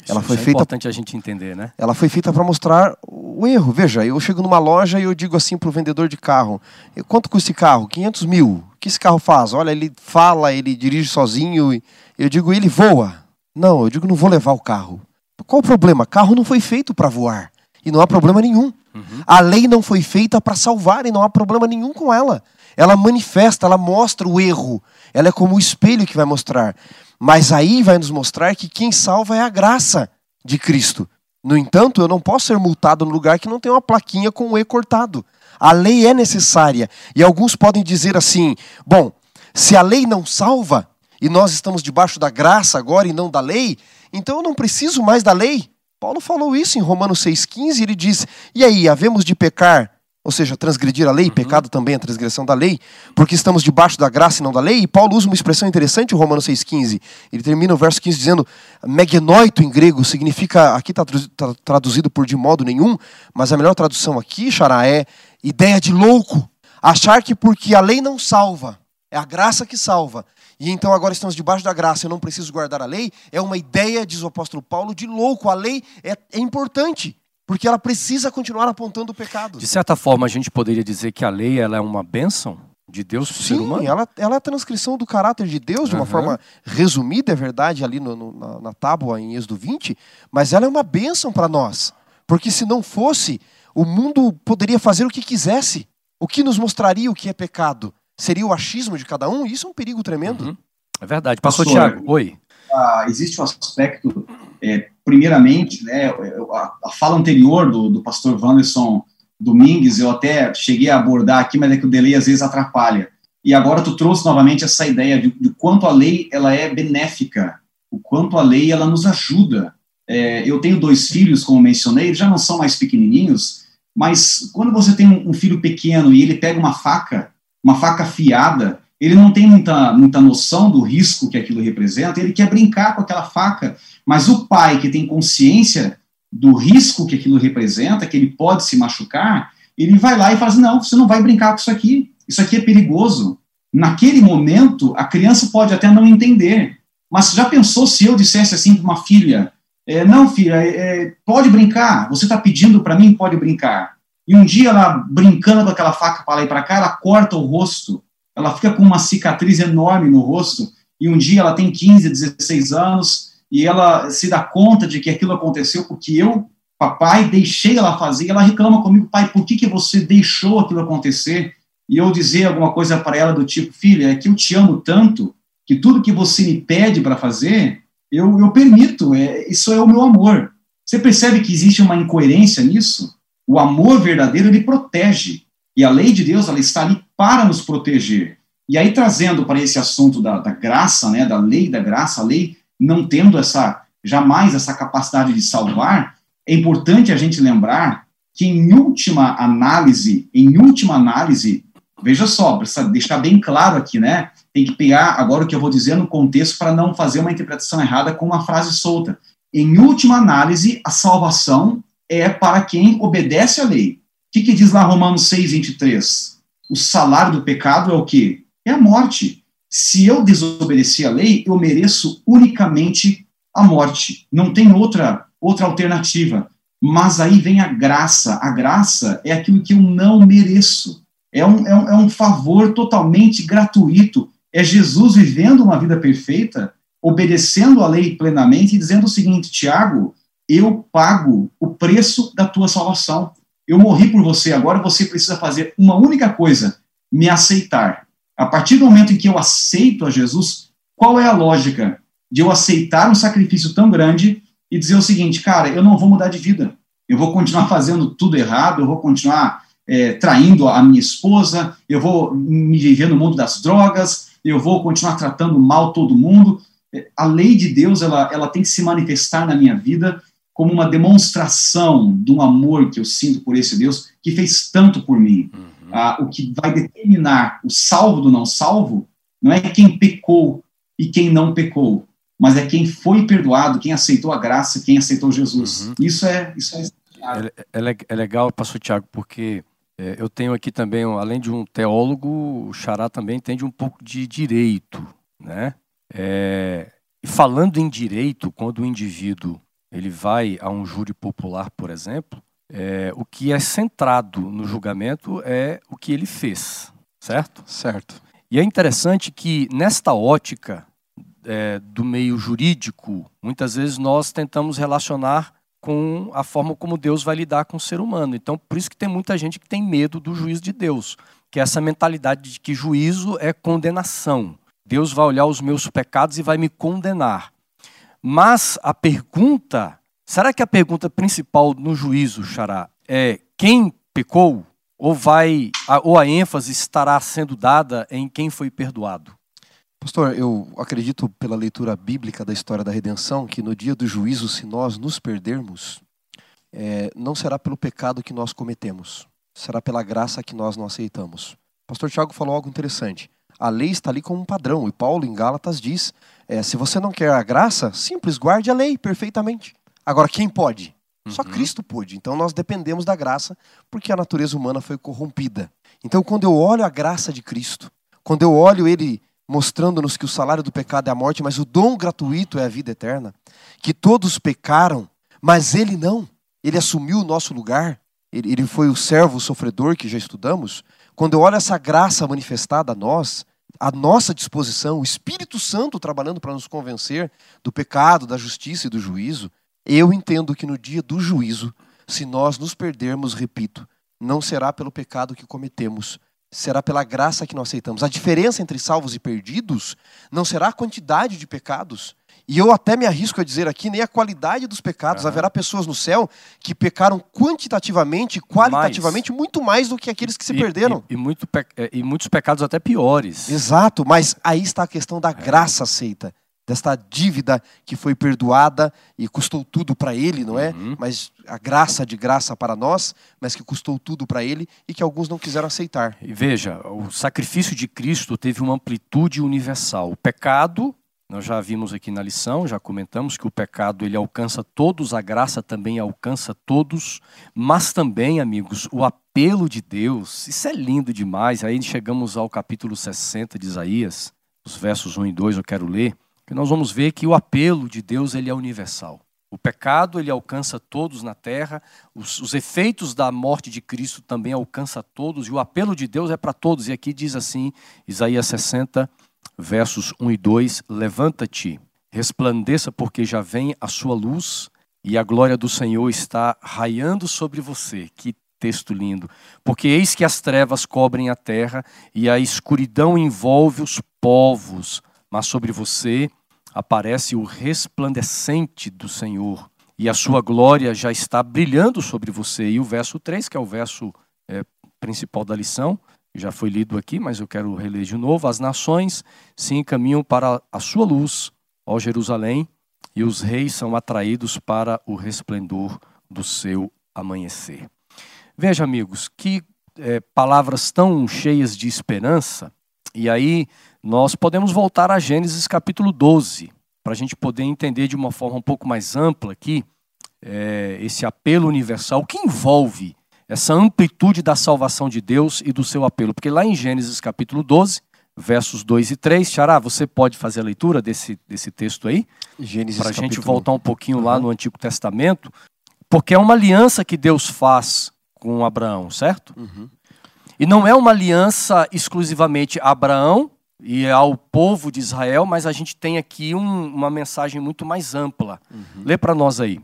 Isso, ela foi é feita, importante a gente entender, né? Ela foi feita para mostrar o erro. Veja, eu chego numa loja e eu digo assim para o vendedor de carro: quanto custa esse carro? 500 mil. Que esse carro faz? Olha, ele fala, ele dirige sozinho. Eu digo, ele voa. Não, eu digo, não vou levar o carro. Qual o problema? Carro não foi feito para voar. E não há problema nenhum. Uhum. A lei não foi feita para salvar e não há problema nenhum com ela. Ela manifesta, ela mostra o erro. Ela é como o espelho que vai mostrar. Mas aí vai nos mostrar que quem salva é a graça de Cristo. No entanto, eu não posso ser multado no lugar que não tem uma plaquinha com o E cortado. A lei é necessária. E alguns podem dizer assim: bom, se a lei não salva, e nós estamos debaixo da graça agora e não da lei, então eu não preciso mais da lei. Paulo falou isso em Romanos 6,15, ele diz: E aí, havemos de pecar, ou seja, transgredir a lei, uhum. pecado também é a transgressão da lei, porque estamos debaixo da graça e não da lei? E Paulo usa uma expressão interessante em Romanos 6,15. Ele termina o verso 15 dizendo: Megenoito em grego significa, aqui está tá traduzido por de modo nenhum, mas a melhor tradução aqui, Xará, é ideia de louco. Achar que porque a lei não salva, é a graça que salva, e então agora estamos debaixo da graça, eu não preciso guardar a lei, é uma ideia, diz o apóstolo Paulo, de louco. A lei é, é importante, porque ela precisa continuar apontando o pecado. De certa forma, a gente poderia dizer que a lei ela é uma bênção de Deus para o ser humano? Ela, ela é a transcrição do caráter de Deus, de uma uhum. forma resumida, é verdade, ali no, no, na, na tábua em Êxodo 20, mas ela é uma bênção para nós. Porque se não fosse, o mundo poderia fazer o que quisesse. O que nos mostraria o que é pecado? seria o achismo de cada um, isso é um perigo tremendo. Uhum. É verdade. Pastor, Tiago, oi. Ah, existe um aspecto, é, primeiramente, né, a, a, fala anterior do, do pastor Wanderson Domingues, eu até cheguei a abordar aqui, mas é que o delay às vezes atrapalha. E agora tu trouxe novamente essa ideia de, de quanto a lei ela é benéfica, o quanto a lei ela nos ajuda. É, eu tenho dois filhos, como mencionei, eles já não são mais pequenininhos, mas quando você tem um, filho pequeno e ele pega uma faca, uma faca afiada, ele não tem muita, muita noção do risco que aquilo representa, ele quer brincar com aquela faca, mas o pai que tem consciência do risco que aquilo representa, que ele pode se machucar, ele vai lá e fala assim, não, você não vai brincar com isso aqui, isso aqui é perigoso. Naquele momento, a criança pode até não entender, mas já pensou se eu dissesse assim para uma filha, é, não, filha, é, é pode brincar, você está pedindo para mim, pode brincar. E um dia ela, brincando com aquela faca para lá e para cá, ela corta o rosto, ela fica com uma cicatriz enorme no rosto, e um dia ela tem 15, 16 anos, e ela se dá conta de que aquilo aconteceu porque eu, papai, deixei ela fazer, e ela reclama comigo, pai, por que, que você deixou aquilo acontecer? E eu dizer alguma coisa para ela do tipo, filha, é que eu te amo tanto, que tudo que você me pede para fazer, eu, eu permito, é, isso é o meu amor. Você percebe que existe uma incoerência nisso? O amor verdadeiro, ele protege. E a lei de Deus, ela está ali para nos proteger. E aí, trazendo para esse assunto da, da graça, né, da lei da graça, a lei não tendo essa, jamais essa capacidade de salvar, é importante a gente lembrar que, em última análise, em última análise, veja só, precisa deixar bem claro aqui, né? Tem que pegar agora o que eu vou dizer no contexto para não fazer uma interpretação errada com uma frase solta. Em última análise, a salvação é para quem obedece à lei. O que, que diz lá Romanos 6, 23? O salário do pecado é o quê? É a morte. Se eu desobedecer a lei, eu mereço unicamente a morte. Não tem outra, outra alternativa. Mas aí vem a graça. A graça é aquilo que eu não mereço. É um, é um, é um favor totalmente gratuito. É Jesus vivendo uma vida perfeita, obedecendo a lei plenamente e dizendo o seguinte: Tiago, eu pago o preço da tua salvação. Eu morri por você, agora você precisa fazer uma única coisa: me aceitar. A partir do momento em que eu aceito a Jesus, qual é a lógica de eu aceitar um sacrifício tão grande e dizer o seguinte, cara, eu não vou mudar de vida, eu vou continuar fazendo tudo errado, eu vou continuar é, traindo a minha esposa, eu vou me viver no mundo das drogas, eu vou continuar tratando mal todo mundo. É, a lei de Deus ela, ela tem que se manifestar na minha vida como uma demonstração de um amor que eu sinto por esse Deus que fez tanto por mim. Uhum ah, o que vai determinar o salvo do não salvo não é quem pecou e quem não pecou, mas é quem foi perdoado, quem aceitou a graça, quem aceitou Jesus. Uhum. Isso é isso é, é, é, é legal, pastor Tiago, porque é, eu tenho aqui também, além de um teólogo, o Xará também entende um pouco de direito, né? É, e falando em direito, quando o indivíduo ele vai a um júri popular, por exemplo, é, o que é centrado no julgamento é o que ele fez, certo? Certo. E é interessante que, nesta ótica é, do meio jurídico, muitas vezes nós tentamos relacionar com a forma como Deus vai lidar com o ser humano. Então, por isso que tem muita gente que tem medo do juízo de Deus, que é essa mentalidade de que juízo é condenação. Deus vai olhar os meus pecados e vai me condenar. Mas a pergunta Será que a pergunta principal no juízo, Xará, é quem pecou? Ou, vai, ou a ênfase estará sendo dada em quem foi perdoado? Pastor, eu acredito pela leitura bíblica da história da redenção que no dia do juízo, se nós nos perdermos, é, não será pelo pecado que nós cometemos, será pela graça que nós não aceitamos. Pastor Tiago falou algo interessante. A lei está ali como um padrão, e Paulo em Gálatas diz: é, se você não quer a graça, simples, guarde a lei perfeitamente. Agora, quem pode? Uhum. Só Cristo pôde. Então nós dependemos da graça, porque a natureza humana foi corrompida. Então, quando eu olho a graça de Cristo, quando eu olho Ele mostrando-nos que o salário do pecado é a morte, mas o dom gratuito é a vida eterna, que todos pecaram, mas Ele não. Ele assumiu o nosso lugar. Ele, ele foi o servo o sofredor que já estudamos. Quando eu olho essa graça manifestada a nós, a nossa disposição, o Espírito Santo trabalhando para nos convencer do pecado, da justiça e do juízo, eu entendo que no dia do juízo, se nós nos perdermos, repito, não será pelo pecado que cometemos, será pela graça que nós aceitamos. A diferença entre salvos e perdidos não será a quantidade de pecados, E eu até me arrisco a dizer aqui, nem a qualidade dos pecados. Aham. Haverá pessoas no céu que pecaram quantitativamente, qualitativamente, muito mais do que aqueles que se E- perderam. E, e muito pe- é, e muitos pecados até piores. Exato, mas aí está a questão da graça aceita, desta dívida que foi perdoada e custou tudo para ele, não é? Uhum. Mas a graça de graça para nós, mas que custou tudo para ele e que alguns não quiseram aceitar. E veja, o sacrifício de Cristo teve uma amplitude universal. O pecado, nós já vimos aqui na lição, já comentamos que o pecado ele alcança todos, a graça também alcança todos, mas também, amigos, o apelo de Deus, isso é lindo demais. Aí chegamos ao capítulo 60 de Isaías, os versos 1 e 2 eu quero ler, que nós vamos ver que o apelo de Deus ele é universal. O pecado ele alcança todos na terra, os, os efeitos da morte de Cristo também alcança todos, e o apelo de Deus é para todos. E aqui diz assim, Isaías 60, versos 1 e 2: Levanta-te, resplandeça, porque já vem a sua luz, e a glória do Senhor está raiando sobre você. Que texto lindo. Porque eis que as trevas cobrem a terra, e a escuridão envolve os povos, mas sobre você aparece o resplandecente do Senhor, e a sua glória já está brilhando sobre você. E o verso 3, que é o verso é, principal da lição, já foi lido aqui, mas eu quero reler de novo. As nações se encaminham para a sua luz, ó Jerusalém, e os reis são atraídos para o resplendor do seu amanhecer. Veja, amigos, que é, palavras tão cheias de esperança, e aí nós podemos voltar a Gênesis capítulo 12, para a gente poder entender de uma forma um pouco mais ampla aqui é, esse apelo universal, que envolve essa amplitude da salvação de Deus e do seu apelo. Porque lá em Gênesis capítulo 12, versos 2 e 3, Xará, você pode fazer a leitura desse, desse texto aí? Gênesis Para a gente voltar um pouquinho lá Uhum. no Antigo Testamento, porque é uma aliança que Deus faz com Abraão, certo? Uhum. E não é uma aliança exclusivamente Abraão e ao povo de Israel, mas a gente tem aqui um- uma mensagem muito mais ampla. Lê para nós aí.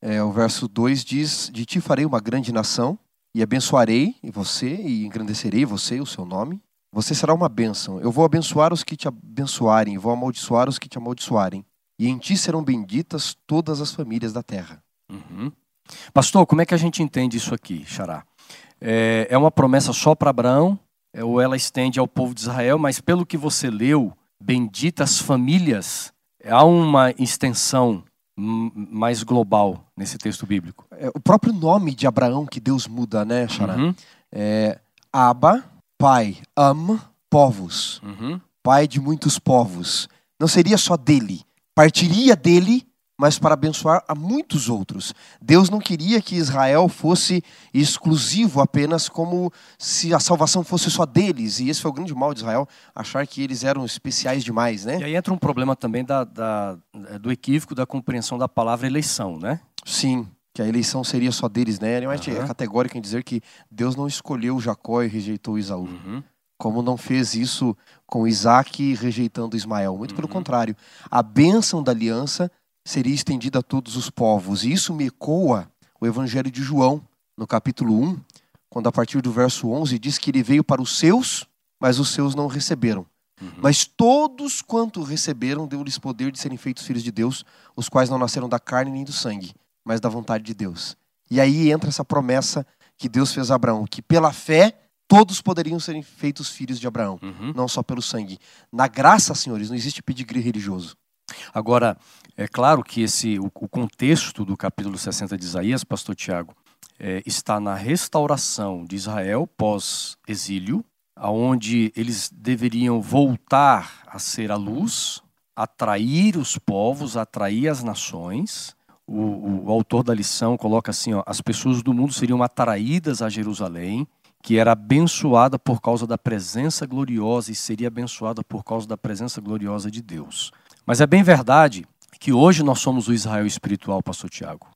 É, o verso 2 diz: De ti farei uma grande nação, e abençoarei você, e engrandecerei você e o seu nome. Você será uma bênção. Eu vou abençoar os que te abençoarem, e vou amaldiçoar os que te amaldiçoarem. E em ti serão benditas todas as famílias da terra. Uhum. Pastor, como é que a gente entende isso aqui, Xará? É, é uma promessa só para Abraão, ou ela estende ao povo de Israel, mas pelo que você leu, benditas famílias, há uma extensão mais global nesse texto bíblico. É, o próprio nome de Abraão que Deus muda, né, Xará? Uhum, É Aba, pai, Am, povos. uhum. pai de muitos povos. Não seria só dele, partiria dele, mas para abençoar a muitos outros. Deus não queria que Israel fosse exclusivo apenas como se a salvação fosse só deles. E esse foi o grande mal de Israel, achar que eles eram especiais demais, E né? aí entra um problema também da, da- do equívoco da compreensão da palavra eleição, né? Sim, que a eleição seria só deles, né? Aham. é categórico em dizer que Deus não escolheu Jacó e rejeitou Isaú. Uhum. como não fez isso com Isaac rejeitando Ismael. Muito pelo Uhum. contrário. A bênção da aliança seria estendida a todos os povos. E isso me ecoa o Evangelho de João, no capítulo 1, quando a partir do verso 11 diz que ele veio para os seus, mas os seus não receberam. Uhum. Mas todos quanto receberam, deu-lhes poder de serem feitos filhos de Deus, os quais não nasceram da carne nem do sangue, mas da vontade de Deus. E aí entra essa promessa que Deus fez a Abraão, que pela fé todos poderiam serem feitos filhos de Abraão, Uhum. não só pelo sangue. Na graça, senhores, não existe pedigree religioso. Agora, é claro que esse, o, o contexto do capítulo 60 de Isaías, pastor Tiago, é, está na restauração de Israel pós-exílio, aonde eles deveriam voltar a ser a luz, atrair os povos, atrair as nações. O, o- autor da lição coloca assim: ó, as pessoas do mundo seriam atraídas a Jerusalém, que era abençoada por causa da presença gloriosa e seria abençoada por causa da presença gloriosa de Deus. Mas é bem verdade que hoje nós somos o Israel espiritual, pastor Tiago.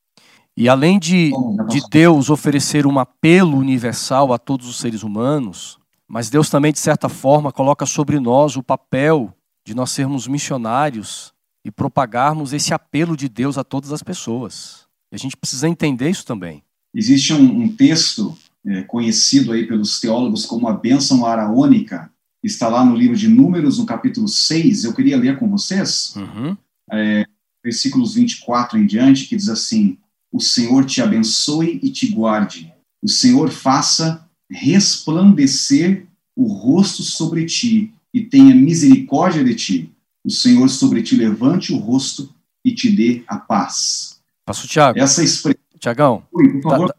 E além de, de Deus oferecer um apelo universal a todos os seres humanos, mas Deus também, de certa forma, coloca sobre nós o papel de nós sermos missionários e propagarmos esse apelo de Deus a todas as pessoas. E a gente precisa entender isso também. Existe um, um texto é, conhecido aí pelos teólogos como a bênção araônica, está lá no livro de Números, no capítulo 6. Eu queria ler com vocês. Uhum. É, versículos 24 em diante, que diz assim: O Senhor te abençoe e te guarde, o Senhor faça resplandecer o rosto sobre ti e tenha misericórdia de ti. O Senhor sobre ti levante o rosto e te dê a paz. Pastor Tiago. Essa expressão. Tiagão,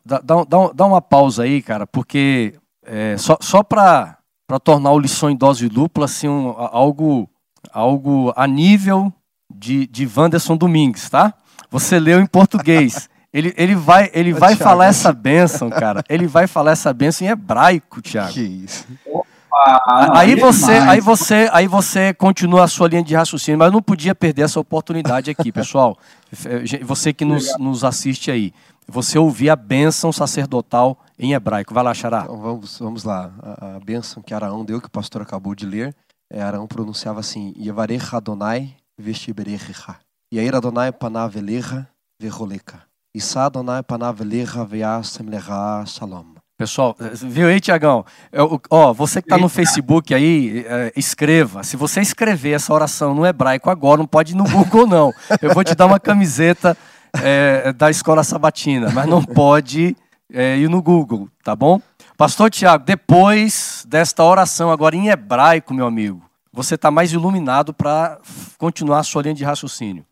dá, dá, dá, dá, uma pausa aí, cara, porque é, só, só para tornar o lição em dose dupla assim, um, algo, algo a nível de, de Wanderson Domingues, tá? Você leu em português. *laughs* Ele, ele vai, ele vai falar essa bênção, cara. Ele vai falar essa bênção em hebraico, Tiago. Que isso. Opa, aí você, aí você, aí você continua a sua linha de raciocínio, mas eu não podia perder essa oportunidade aqui, *laughs* pessoal. Você que nos, nos assiste aí, você ouvir a bênção sacerdotal em hebraico. Vai lá, Xará. Então, vamos, vamos lá. A, a bênção que Araão deu, que o pastor acabou de ler, é, Araão pronunciava assim: Yevarech Adonai vestiberecha. Yair Adonai panav elecha veroleka. Issa Adonai panav elecha veasem lecha shalom. Pessoal, viu aí, Tiagão? Ó, você que está no Facebook aí, é, escreva. Se você escrever essa oração no hebraico agora, não pode ir no Google, não. Eu vou te dar uma camiseta é, da escola sabatina, mas não pode é, ir no Google, tá bom? Pastor Tiago, depois desta oração agora em hebraico, meu amigo, você está mais iluminado para continuar a sua linha de raciocínio.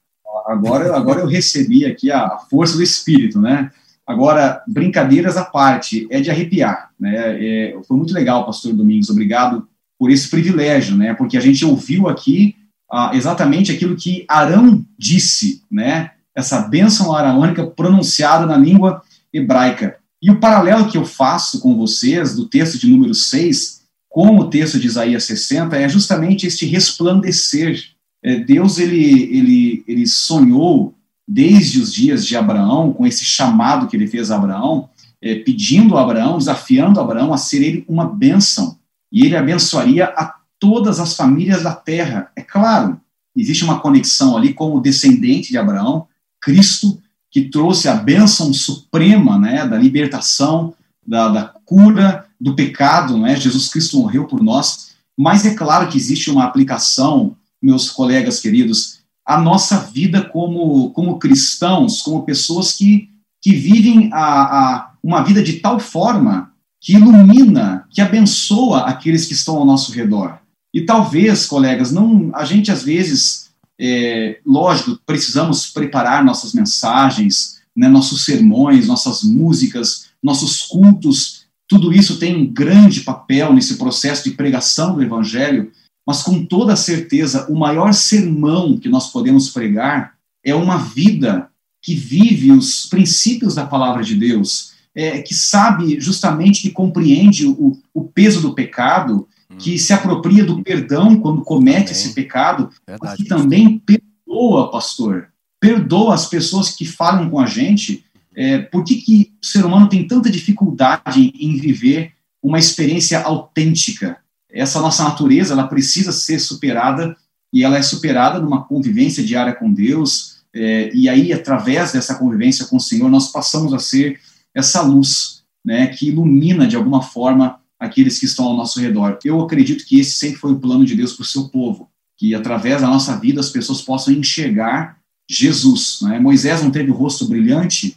Agora, agora eu recebi aqui a força do Espírito, né? Agora, brincadeiras à parte, é de arrepiar, né? É, foi muito legal, pastor Domingos, obrigado por esse privilégio, né? Porque a gente ouviu aqui ah, exatamente aquilo que Arão disse, né? Essa bênção araônica pronunciada na língua hebraica. E o paralelo que eu faço com vocês do texto de número 6 com o texto de Isaías 60 é justamente este resplandecer. É, Deus ele, ele, ele sonhou desde os dias de Abraão, com esse chamado que ele fez a Abraão, é, pedindo a Abraão, desafiando a Abraão a ser ele uma bênção. E ele abençoaria a todas as famílias da terra. É claro, existe uma conexão ali com o descendente de Abraão, Cristo, que trouxe a bênção suprema né, da libertação, da, da cura, do pecado, não é? Jesus Cristo morreu por nós, mas é claro que existe uma aplicação, meus colegas queridos, a nossa vida como, como cristãos, como pessoas que, que vivem a, a, uma vida de tal forma que ilumina, que abençoa aqueles que estão ao nosso redor. E talvez, colegas, não a gente às vezes, é, lógico, precisamos preparar nossas mensagens, né, nossos sermões, nossas músicas, nossos cultos tudo isso tem um grande papel nesse processo de pregação do Evangelho, mas com toda certeza, o maior sermão que nós podemos pregar é uma vida que vive os princípios da palavra de Deus, é, que sabe justamente, que compreende o, o peso do pecado, hum. que se apropria do perdão quando comete esse pecado, Verdade. mas que também perdoa, pastor, perdoa as pessoas que falam com a gente é, por que, que o ser humano tem tanta dificuldade em viver uma experiência autêntica? Essa nossa natureza, ela precisa ser superada e ela é superada numa convivência diária com Deus, é, e aí, através dessa convivência com o Senhor, nós passamos a ser essa luz né, que ilumina de alguma forma aqueles que estão ao nosso redor. Eu acredito que esse sempre foi o plano de Deus para o seu povo, que através da nossa vida as pessoas possam enxergar Jesus. Né? Moisés não teve o rosto brilhante,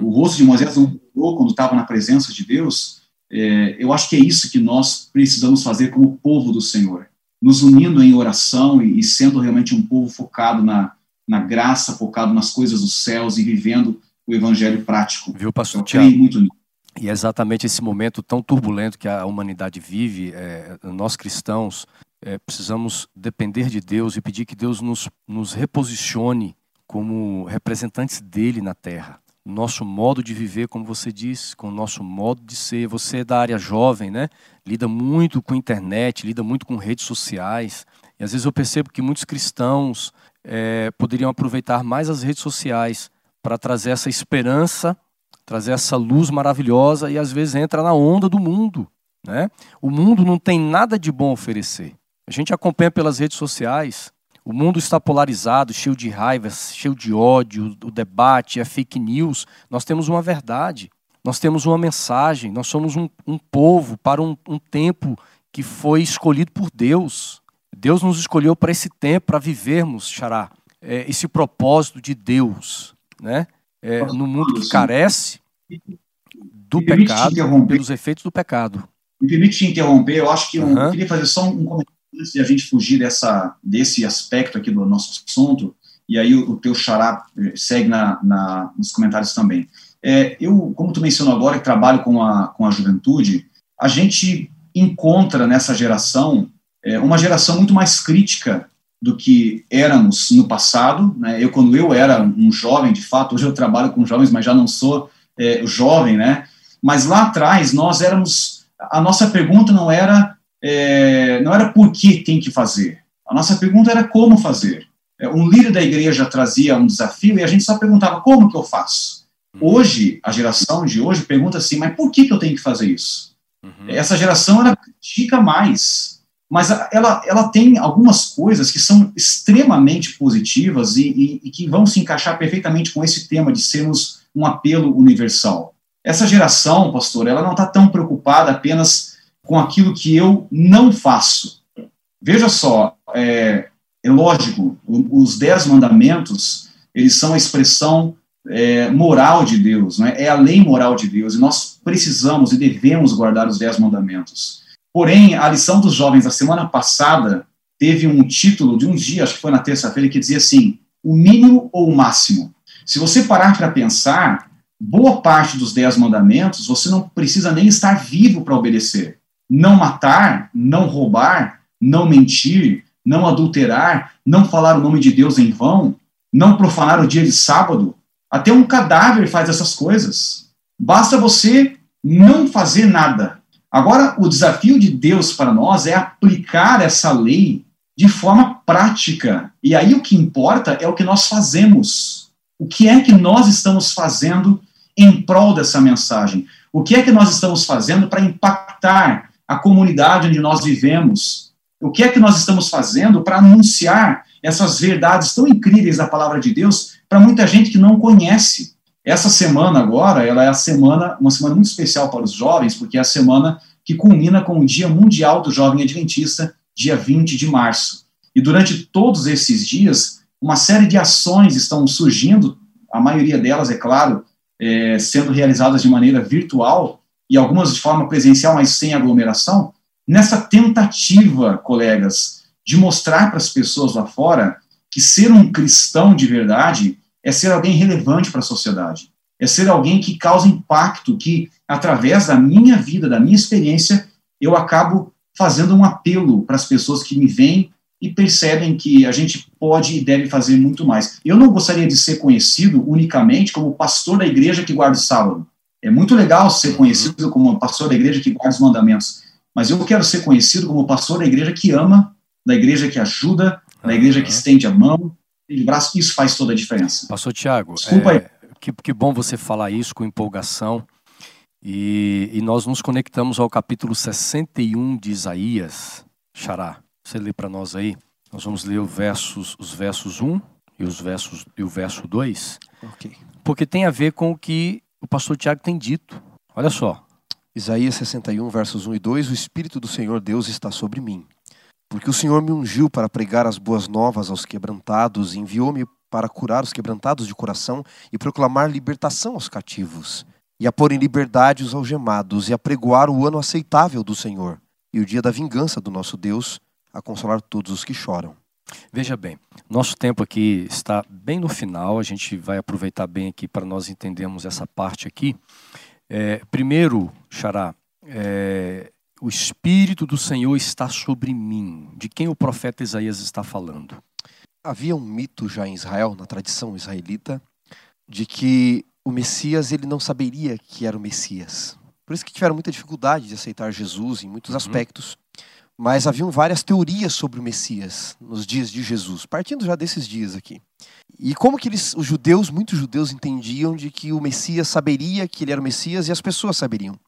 o rosto de Moisés não mudou quando estava na presença de Deus, é, eu acho que é isso que nós precisamos fazer como povo do Senhor, nos unindo em oração e, e sendo realmente um povo focado na, na graça, focado nas coisas dos céus e vivendo o evangelho prático. Viu, pastor Tiago? muito nisso. E é exatamente esse momento tão turbulento que a humanidade vive, é, nós cristãos é, precisamos depender de Deus e pedir que Deus nos, nos reposicione como representantes dele na terra nosso modo de viver, como você disse, com o nosso modo de ser. Você é da área jovem, né? Lida muito com internet, lida muito com redes sociais. E às vezes eu percebo que muitos cristãos é, poderiam aproveitar mais as redes sociais para trazer essa esperança, trazer essa luz maravilhosa e às vezes entra na onda do mundo. Né? O mundo não tem nada de bom a oferecer. A gente acompanha pelas redes sociais o mundo está polarizado, cheio de raiva, cheio de ódio, o debate, a fake news. Nós temos uma verdade, nós temos uma mensagem, nós somos um, um povo para um, um tempo que foi escolhido por Deus. Deus nos escolheu para esse tempo, para vivermos, Xará, é, esse propósito de Deus, né? É, no mundo que carece do pecado, pelos efeitos do pecado. Me permite te interromper, eu acho que uhum. eu queria fazer só um comentário antes de a gente fugir dessa, desse aspecto aqui do nosso assunto, e aí o, o teu xará eh, segue na, na, nos comentários também. É, eu, como tu mencionou agora, que trabalho com a, com a juventude, a gente encontra nessa geração é, uma geração muito mais crítica do que éramos no passado. Né? Eu, quando eu era um jovem, de fato, hoje eu trabalho com jovens, mas já não sou é, jovem, né? Mas lá atrás nós éramos, a nossa pergunta não era é, não era por que tem que fazer. A nossa pergunta era como fazer. É, um líder da igreja trazia um desafio e a gente só perguntava como que eu faço. Uhum. Hoje, a geração de hoje pergunta assim, mas por que, que eu tenho que fazer isso? Uhum. Essa geração, ela critica mais, mas ela, ela tem algumas coisas que são extremamente positivas e, e, e que vão se encaixar perfeitamente com esse tema de sermos um apelo universal. Essa geração, pastor, ela não está tão preocupada apenas com aquilo que eu não faço. Veja só, é, é lógico, os dez mandamentos, eles são a expressão é, moral de Deus, né? é a lei moral de Deus, e nós precisamos e devemos guardar os dez mandamentos. Porém, a lição dos jovens da semana passada teve um título de um dia, acho que foi na terça-feira, que dizia assim: o mínimo ou o máximo. Se você parar para pensar, boa parte dos dez mandamentos você não precisa nem estar vivo para obedecer não matar, não roubar, não mentir, não adulterar, não falar o nome de Deus em vão, não profanar o dia de sábado. Até um cadáver faz essas coisas. Basta você não fazer nada. Agora, o desafio de Deus para nós é aplicar essa lei de forma prática. E aí o que importa é o que nós fazemos. O que é que nós estamos fazendo em prol dessa mensagem? O que é que nós estamos fazendo para impactar a comunidade onde nós vivemos. O que é que nós estamos fazendo para anunciar essas verdades tão incríveis da palavra de Deus para muita gente que não conhece? Essa semana agora, ela é a semana, uma semana muito especial para os jovens, porque é a semana que culmina com o Dia Mundial do Jovem Adventista, dia 20 de março. E durante todos esses dias, uma série de ações estão surgindo, a maioria delas, é claro, é, sendo realizadas de maneira virtual, e algumas de forma presencial, mas sem aglomeração, nessa tentativa, colegas, de mostrar para as pessoas lá fora que ser um cristão de verdade é ser alguém relevante para a sociedade, é ser alguém que causa impacto, que através da minha vida, da minha experiência, eu acabo fazendo um apelo para as pessoas que me veem e percebem que a gente pode e deve fazer muito mais. Eu não gostaria de ser conhecido unicamente como pastor da igreja que guarda o sábado. É muito legal ser uhum. conhecido como pastor da igreja que guarda os mandamentos, mas eu quero ser conhecido como pastor da igreja que ama, da igreja que ajuda, da igreja que estende a mão, de braço. Isso faz toda a diferença. Pastor Tiago, Desculpa é, que, que bom você falar isso com empolgação. E, e, nós nos conectamos ao capítulo 61 de Isaías. Xará, você lê para nós aí. Nós vamos ler versos, os versos 1 e, os versos, e o verso 2. Okay. Porque tem a ver com o que o pastor Tiago tem dito. Olha só. Isaías 61, versos 1 e 2: O Espírito do Senhor Deus está sobre mim, porque o Senhor me ungiu para pregar as boas novas aos quebrantados, enviou-me para curar os quebrantados de coração e proclamar libertação aos cativos, e a pôr em liberdade os algemados, e a pregoar o ano aceitável do Senhor, e o dia da vingança do nosso Deus, a consolar todos os que choram. Veja bem, nosso tempo aqui está bem no final, a gente vai aproveitar bem aqui para nós entendermos essa parte aqui. É, primeiro, Xará, é, o Espírito do Senhor está sobre mim. De quem o profeta Isaías está falando? Havia um mito já em Israel, na tradição israelita, de que o Messias ele não saberia que era o Messias. Por isso que tiveram muita dificuldade de aceitar Jesus em muitos uhum. aspectos. Mas haviam várias teorias sobre o Messias nos dias de Jesus, partindo já desses dias aqui. E como que eles, os judeus, muitos judeus entendiam de que o Messias saberia que ele era o Messias e as pessoas saberiam.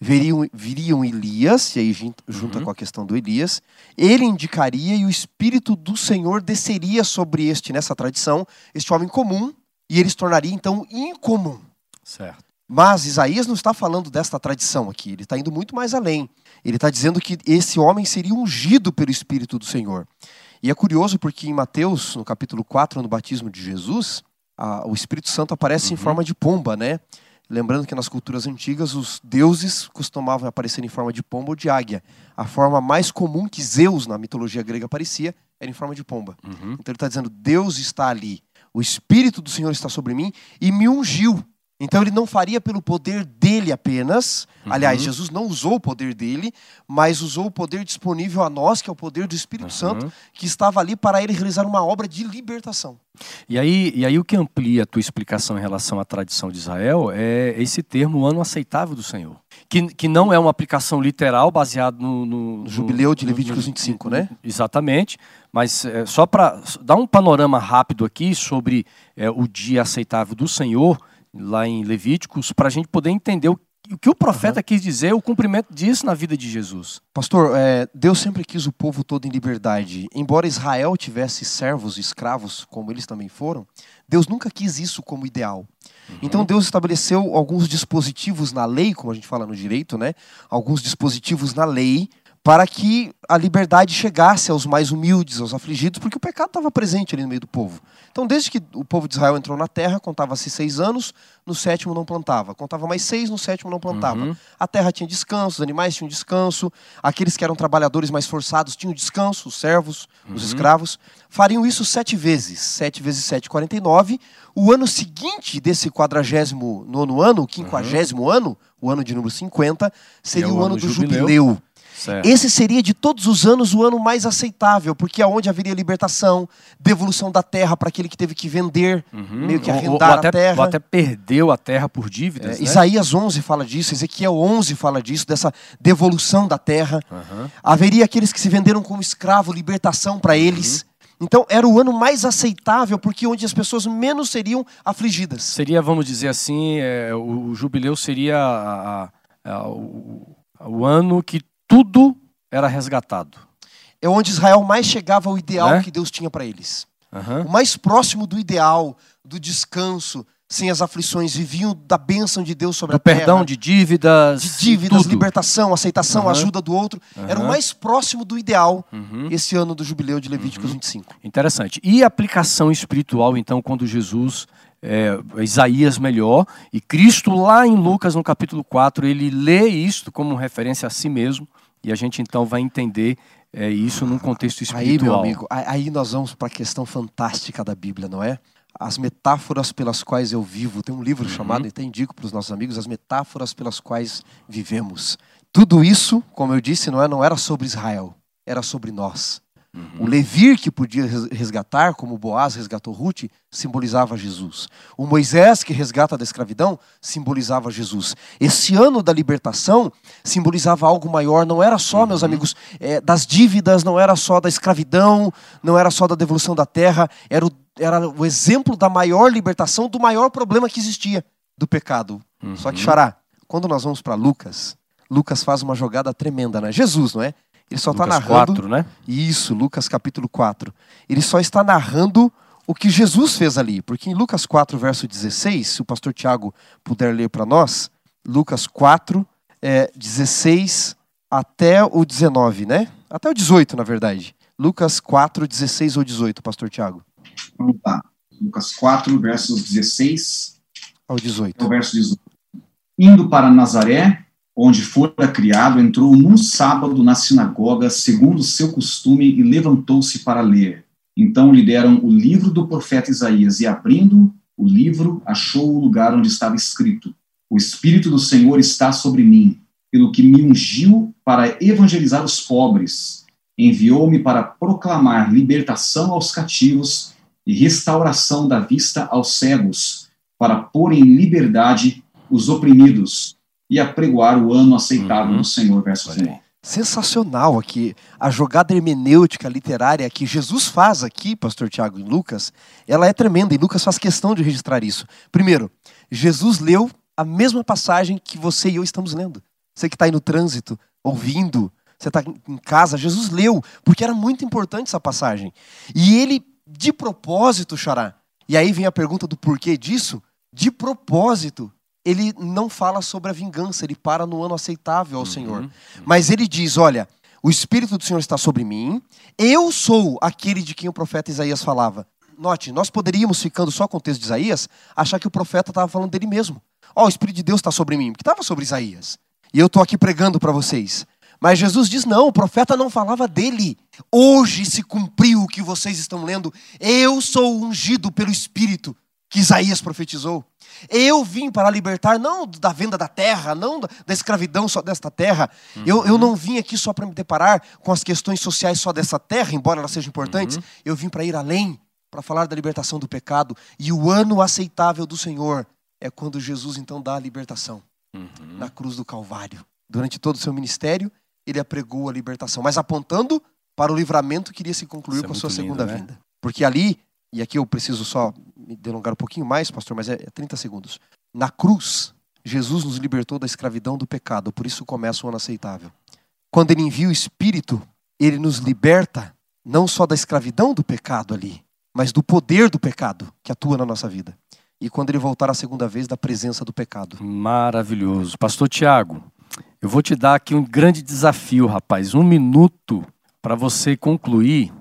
Veriam, viriam Elias, e aí junta uhum. com a questão do Elias, ele indicaria e o Espírito do Senhor desceria sobre este, nessa tradição, este homem comum, e ele se tornaria então incomum. Certo. Mas Isaías não está falando desta tradição aqui, ele está indo muito mais além. Ele está dizendo que esse homem seria ungido pelo Espírito do Senhor. E é curioso porque em Mateus, no capítulo 4, no batismo de Jesus, a, o Espírito Santo aparece Uhum. em forma de pomba, né? Lembrando que nas culturas antigas os deuses costumavam aparecer em forma de pomba ou de águia. A forma mais comum que Zeus na mitologia grega aparecia era em forma de pomba. Uhum. Então ele está dizendo: Deus está ali, o Espírito do Senhor está sobre mim e me ungiu. Então ele não faria pelo poder dele apenas. Uhum. Aliás, Jesus não usou o poder dele, mas usou o poder disponível a nós, que é o poder do Espírito Uhum. Santo, que estava ali para ele realizar uma obra de libertação. E aí, e aí o que amplia a tua explicação em relação à tradição de Israel é esse termo ano aceitável do Senhor. Que, que não é uma aplicação literal baseado no, no, No jubileu de Levíticos no- 25, né? Exatamente, mas é, só para dar um panorama rápido aqui sobre é, o dia aceitável do Senhor, lá em Levíticos, para a gente poder entender o, o que o profeta quis dizer, o cumprimento disso na vida de Jesus. Pastor, é, Deus sempre quis o povo todo em liberdade. Embora Israel tivesse servos e escravos, como eles também foram, Deus nunca quis isso como ideal. Então Deus estabeleceu alguns dispositivos na lei, como a gente fala no direito, né? Alguns dispositivos na lei para que a liberdade chegasse aos mais humildes, aos afligidos, porque o pecado estava presente ali no meio do povo. Então, desde que o povo de Israel entrou na terra, contava-se seis anos, no sétimo não plantava. Contava mais seis, no sétimo não plantava. Uhum. A terra tinha descanso, os animais tinham descanso, aqueles que eram trabalhadores mais forçados tinham descanso, os servos, os escravos. Fariam isso sete vezes. Sete vezes sete, quarenta e nove. O ano seguinte desse quadragésimo nono ano, o quinquagésimo ano, o ano de número 50, seria é o o, ano ano do jubileu. jubileu. Certo. Esse seria de todos os anos o ano mais aceitável, porque é onde haveria libertação, devolução da terra para aquele que teve que vender, Uhum. meio que Ou- ou- arrendar ou até, a terra. ou até perdeu a terra por dívidas, É, né? Isaías 11 fala disso, Ezequiel 11 fala disso, dessa devolução da terra. Aham. Haveria aqueles que se venderam como escravo, libertação para eles. Então era o ano mais aceitável, porque onde as pessoas menos seriam afligidas. Seria, vamos dizer assim, é, o, o jubileu seria a- a- a- o, o ano que tudo era resgatado. É onde Israel mais chegava ao ideal É? que Deus tinha para eles. Aham. O mais próximo do ideal, do descanso, sem as aflições, viviam da bênção de Deus sobre Do a terra. perdão de dívidas. de dívidas, tudo. libertação, aceitação, Aham. ajuda do outro. Era o mais próximo do ideal Uhum. esse ano do jubileu de Levíticos 25. Interessante. E a aplicação espiritual, então, quando Jesus, é, Isaías melhor, e Cristo lá em Lucas, no capítulo 4, ele lê isto como referência a si mesmo, e a gente então vai entender é, isso num contexto Aí, espiritual. meu amigo, aí nós vamos para a questão fantástica da Bíblia, não é? As metáforas pelas quais eu vivo. Tem um livro Uhum. chamado, e até indico para os nossos amigos, As Metáforas pelas quais vivemos. Tudo isso, como eu disse, não, é, não era sobre Israel, era sobre nós. Uhum. O Levir que podia res- resgatar, como Boaz resgatou Ruth, simbolizava Jesus. O Moisés que resgata da escravidão simbolizava Jesus. Esse ano da libertação simbolizava algo maior, não era só, meus amigos, eh, das dívidas, não era só da escravidão, não era só da devolução da terra, era o, era o exemplo da maior libertação do maior problema que existia, do pecado. Só que, Xará, quando nós vamos para Lucas, Lucas faz uma jogada tremenda, né? Jesus, não é? Ele só está Lucas narrando. 4, né? Isso, Lucas capítulo 4. Ele só está narrando o que Jesus fez ali. Porque em Lucas 4, verso 16, se o pastor Tiago puder ler para nós, Lucas 4, é, 16 até o 19, né? Até o 18, na verdade. Lucas 4, 16 ou 18, pastor Tiago. Vamos lá. Lucas 4, versos 16 Ao 18. ao verso 18. Indo para Nazaré, onde fora criado, entrou num sábado na sinagoga, segundo seu costume, e levantou-se para ler. Então lhe deram o livro do profeta Isaías, e abrindo o livro, achou o lugar onde estava escrito: O Espírito do Senhor está sobre mim, pelo que me ungiu para evangelizar os pobres. Enviou-me para proclamar libertação aos cativos e restauração da vista aos cegos, para pôr em liberdade os oprimidos e apregoar o ano aceitável Uhum. do Senhor. Aí. 19. Sensacional aqui. A jogada hermenêutica literária que Jesus faz aqui, pastor Tiago, em Lucas, ela é tremenda e Lucas faz questão de registrar isso. Primeiro, Jesus leu a mesma passagem que você e eu estamos lendo. Você que está aí no trânsito, ouvindo, você está em casa, Jesus leu, porque era muito importante essa passagem. E ele, de propósito, Xará, e aí vem a pergunta do porquê disso, de propósito, ele não fala sobre a vingança, ele para no ano aceitável ao Senhor. Mas ele diz: olha, O Espírito do Senhor está sobre mim. Eu sou aquele de quem o profeta Isaías falava. Note, nós poderíamos, ficando só com o texto de Isaías, achar que o profeta estava falando dele mesmo. Ó, oh, o Espírito de Deus está sobre mim, porque estava sobre Isaías. E eu estou aqui pregando para vocês. Mas Jesus diz: não, o profeta não falava dele. Hoje se cumpriu o que vocês estão lendo. Eu sou ungido pelo Espírito que Isaías profetizou. Eu vim para libertar, não da venda da terra, não da escravidão só desta terra. Uhum. Eu, eu não vim aqui só para me deparar com as questões sociais só dessa terra, embora elas sejam importantes. Uhum. Eu vim para ir além, para falar da libertação do pecado. E o ano aceitável do Senhor é quando Jesus então dá a libertação uhum. na cruz do Calvário. Durante todo o seu ministério, ele apregou a libertação, mas apontando para o livramento que iria se concluir é com a sua lindo, segunda né? vinda. Porque ali, e aqui eu preciso só me delongar um pouquinho mais, pastor, mas é, é 30 segundos. Na cruz, Jesus nos libertou da escravidão do pecado, por isso começa o ano aceitável. Quando ele envia o Espírito, ele nos liberta não só da escravidão do pecado ali, mas do poder do pecado que atua na nossa vida. E quando ele voltar a segunda vez, da presença do pecado. Maravilhoso. Pastor Tiago, eu vou te dar aqui um grande desafio, rapaz. Um minuto para você concluir,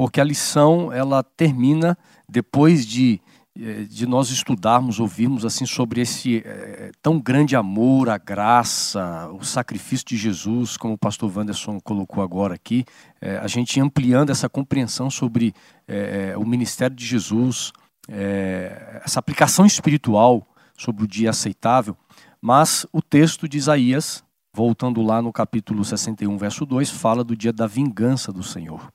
porque a lição ela termina depois de, eh, de nós estudarmos, ouvirmos assim sobre esse é, tão grande amor, a graça, o sacrifício de Jesus, como o pastor Wanderson colocou agora aqui, é, a gente ampliando essa compreensão sobre é, o ministério de Jesus, essa aplicação espiritual sobre o dia aceitável, mas o texto de Isaías, voltando lá no capítulo 61, verso 2, fala do dia da vingança do Senhor.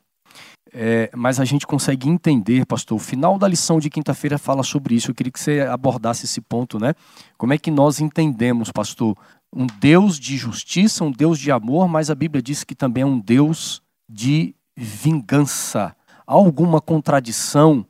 É, mas a gente consegue entender, pastor. O final da lição de quinta-feira fala sobre isso. Eu queria que você abordasse esse ponto, né? Como é que nós entendemos, pastor, um Deus de justiça, um Deus de amor, mas a Bíblia diz que também é um Deus de vingança. Há alguma contradição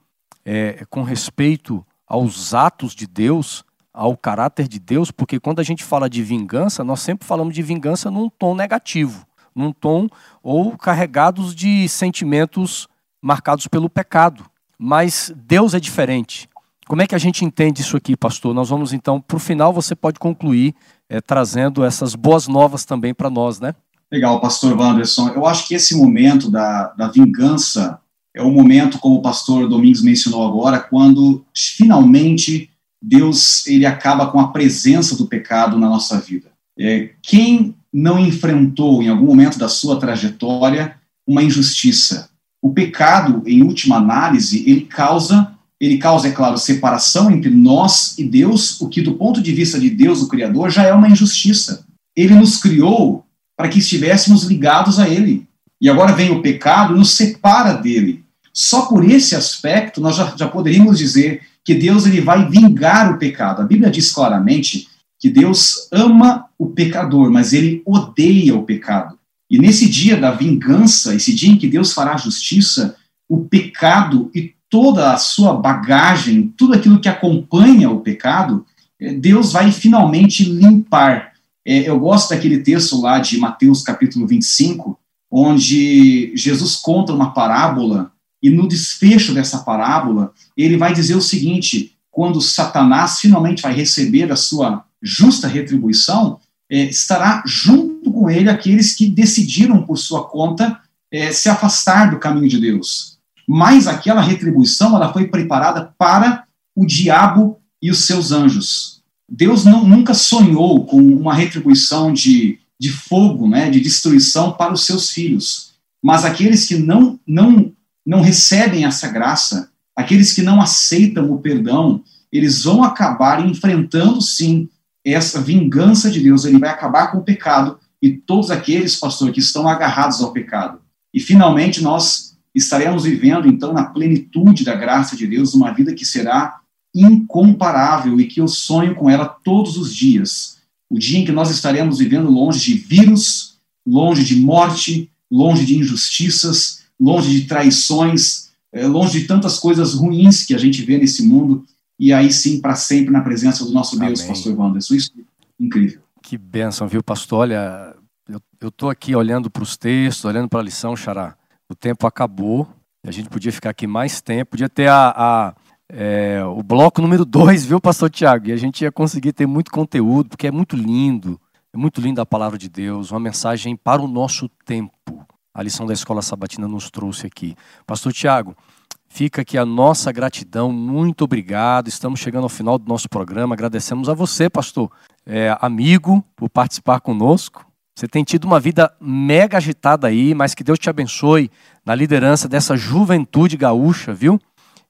é, com respeito aos atos de Deus, ao caráter de Deus? Porque quando a gente fala de vingança, nós sempre falamos de vingança num tom negativo num tom ou carregados de sentimentos marcados pelo pecado. Mas Deus é diferente. Como é que a gente entende isso aqui, pastor? Nós vamos então, para o final, você pode concluir é, trazendo essas boas novas também para nós, né? Legal, pastor Wanderson. Eu acho que esse momento da, da vingança é o momento, como o pastor Domingos mencionou agora, quando finalmente Deus ele acaba com a presença do pecado na nossa vida. É, quem não enfrentou em algum momento da sua trajetória uma injustiça. O pecado, em última análise, ele causa, ele causa, é claro, separação entre nós e Deus, o que do ponto de vista de Deus, o criador, já é uma injustiça. Ele nos criou para que estivéssemos ligados a ele. E agora vem o pecado nos separa dele. Só por esse aspecto nós já, já poderíamos dizer que Deus ele vai vingar o pecado. A Bíblia diz claramente que Deus ama o pecador, mas ele odeia o pecado. E nesse dia da vingança, esse dia em que Deus fará justiça, o pecado e toda a sua bagagem, tudo aquilo que acompanha o pecado, eh, Deus vai finalmente limpar. É, eu gosto daquele texto lá de Mateus capítulo 25, onde Jesus conta uma parábola, e no desfecho dessa parábola, ele vai dizer o seguinte: quando Satanás finalmente vai receber a sua justa retribuição, é, estará junto com ele aqueles que decidiram por sua conta é, se afastar do caminho de Deus. Mas aquela retribuição ela foi preparada para o diabo e os seus anjos. Deus não, nunca sonhou com uma retribuição de, de fogo, né, de destruição para os seus filhos. Mas aqueles que não, não, não recebem essa graça, aqueles que não aceitam o perdão, eles vão acabar enfrentando, sim, essa vingança de Deus, ele vai acabar com o pecado e todos aqueles, pastor, que estão agarrados ao pecado. E finalmente nós estaremos vivendo, então, na plenitude da graça de Deus, uma vida que será incomparável e que eu sonho com ela todos os dias. O dia em que nós estaremos vivendo longe de vírus, longe de morte, longe de injustiças, longe de traições, eh, longe de tantas coisas ruins que a gente vê nesse mundo e aí sim para sempre na presença do nosso Deus, Amém. pastor Wanderson. Isso é incrível. Que bênção, viu, pastor? Olha, eu estou aqui olhando para os textos, olhando para a lição, Xará. O tempo acabou, a gente podia ficar aqui mais tempo, podia ter a, a é, o bloco número *laughs* dois, viu, pastor Tiago? E a gente ia conseguir ter muito conteúdo, porque é muito lindo, é muito linda a palavra de Deus, uma mensagem para o nosso tempo. a lição da escola sabatina nos trouxe aqui. Pastor Tiago, fica aqui a nossa gratidão, muito obrigado. Estamos chegando ao final do nosso programa. Agradecemos a você, pastor, é, amigo, por participar conosco. Você tem tido uma vida mega agitada aí, mas que Deus te abençoe na liderança dessa juventude gaúcha, viu?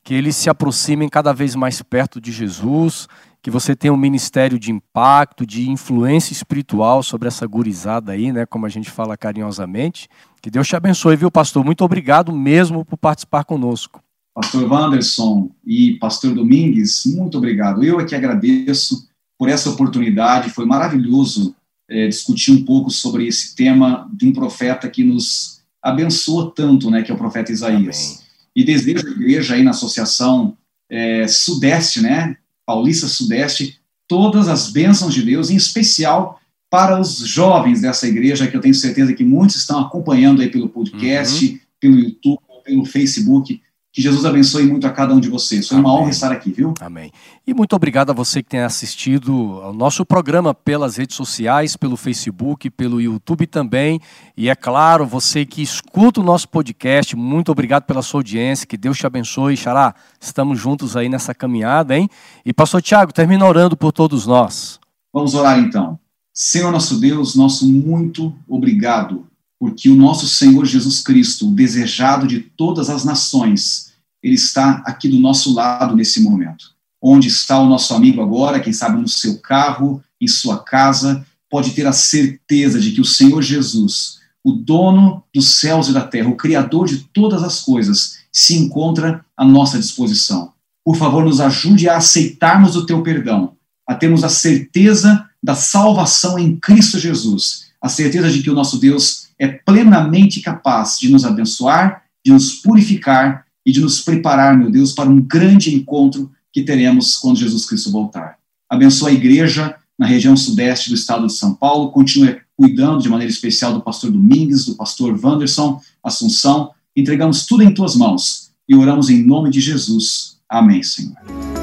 Que eles se aproximem cada vez mais perto de Jesus, que você tenha um ministério de impacto, de influência espiritual sobre essa gurizada aí, né, como a gente fala carinhosamente. Que Deus te abençoe, viu, pastor? Muito obrigado mesmo por participar conosco. Pastor Wanderson e pastor Domingues, muito obrigado. Eu é que agradeço por essa oportunidade, foi maravilhoso é, discutir um pouco sobre esse tema de um profeta que nos abençoa tanto, né, que é o profeta Isaías. Amém. E desejo a igreja aí na associação é, Sudeste, né, Paulista Sudeste, todas as bênçãos de Deus, em especial para os jovens dessa igreja, que eu tenho certeza que muitos estão acompanhando aí pelo podcast, uhum. pelo YouTube, pelo Facebook. Que Jesus abençoe muito a cada um de vocês. Foi Amém. uma honra estar aqui, viu? Amém. E muito obrigado a você que tem assistido ao nosso programa pelas redes sociais, pelo Facebook, pelo YouTube também. E é claro, você que escuta o nosso podcast, muito obrigado pela sua audiência. Que Deus te abençoe. Xará, estamos juntos aí nessa caminhada, hein? E pastor Tiago, termina orando por todos nós. Vamos orar então. Senhor nosso Deus, nosso muito obrigado porque o nosso Senhor Jesus Cristo, o desejado de todas as nações, ele está aqui do nosso lado nesse momento. Onde está o nosso amigo agora, quem sabe no seu carro, em sua casa, pode ter a certeza de que o Senhor Jesus, o dono dos céus e da terra, o criador de todas as coisas, se encontra à nossa disposição. Por favor, nos ajude a aceitarmos o teu perdão, a termos a certeza da salvação em Cristo Jesus, a certeza de que o nosso Deus é plenamente capaz de nos abençoar, de nos purificar e de nos preparar, meu Deus, para um grande encontro que teremos quando Jesus Cristo voltar. Abençoa a igreja na região sudeste do estado de São Paulo, continue cuidando de maneira especial do pastor Domingues, do pastor Wanderson, Assunção. Entregamos tudo em tuas mãos e oramos em nome de Jesus. Amém, Senhor.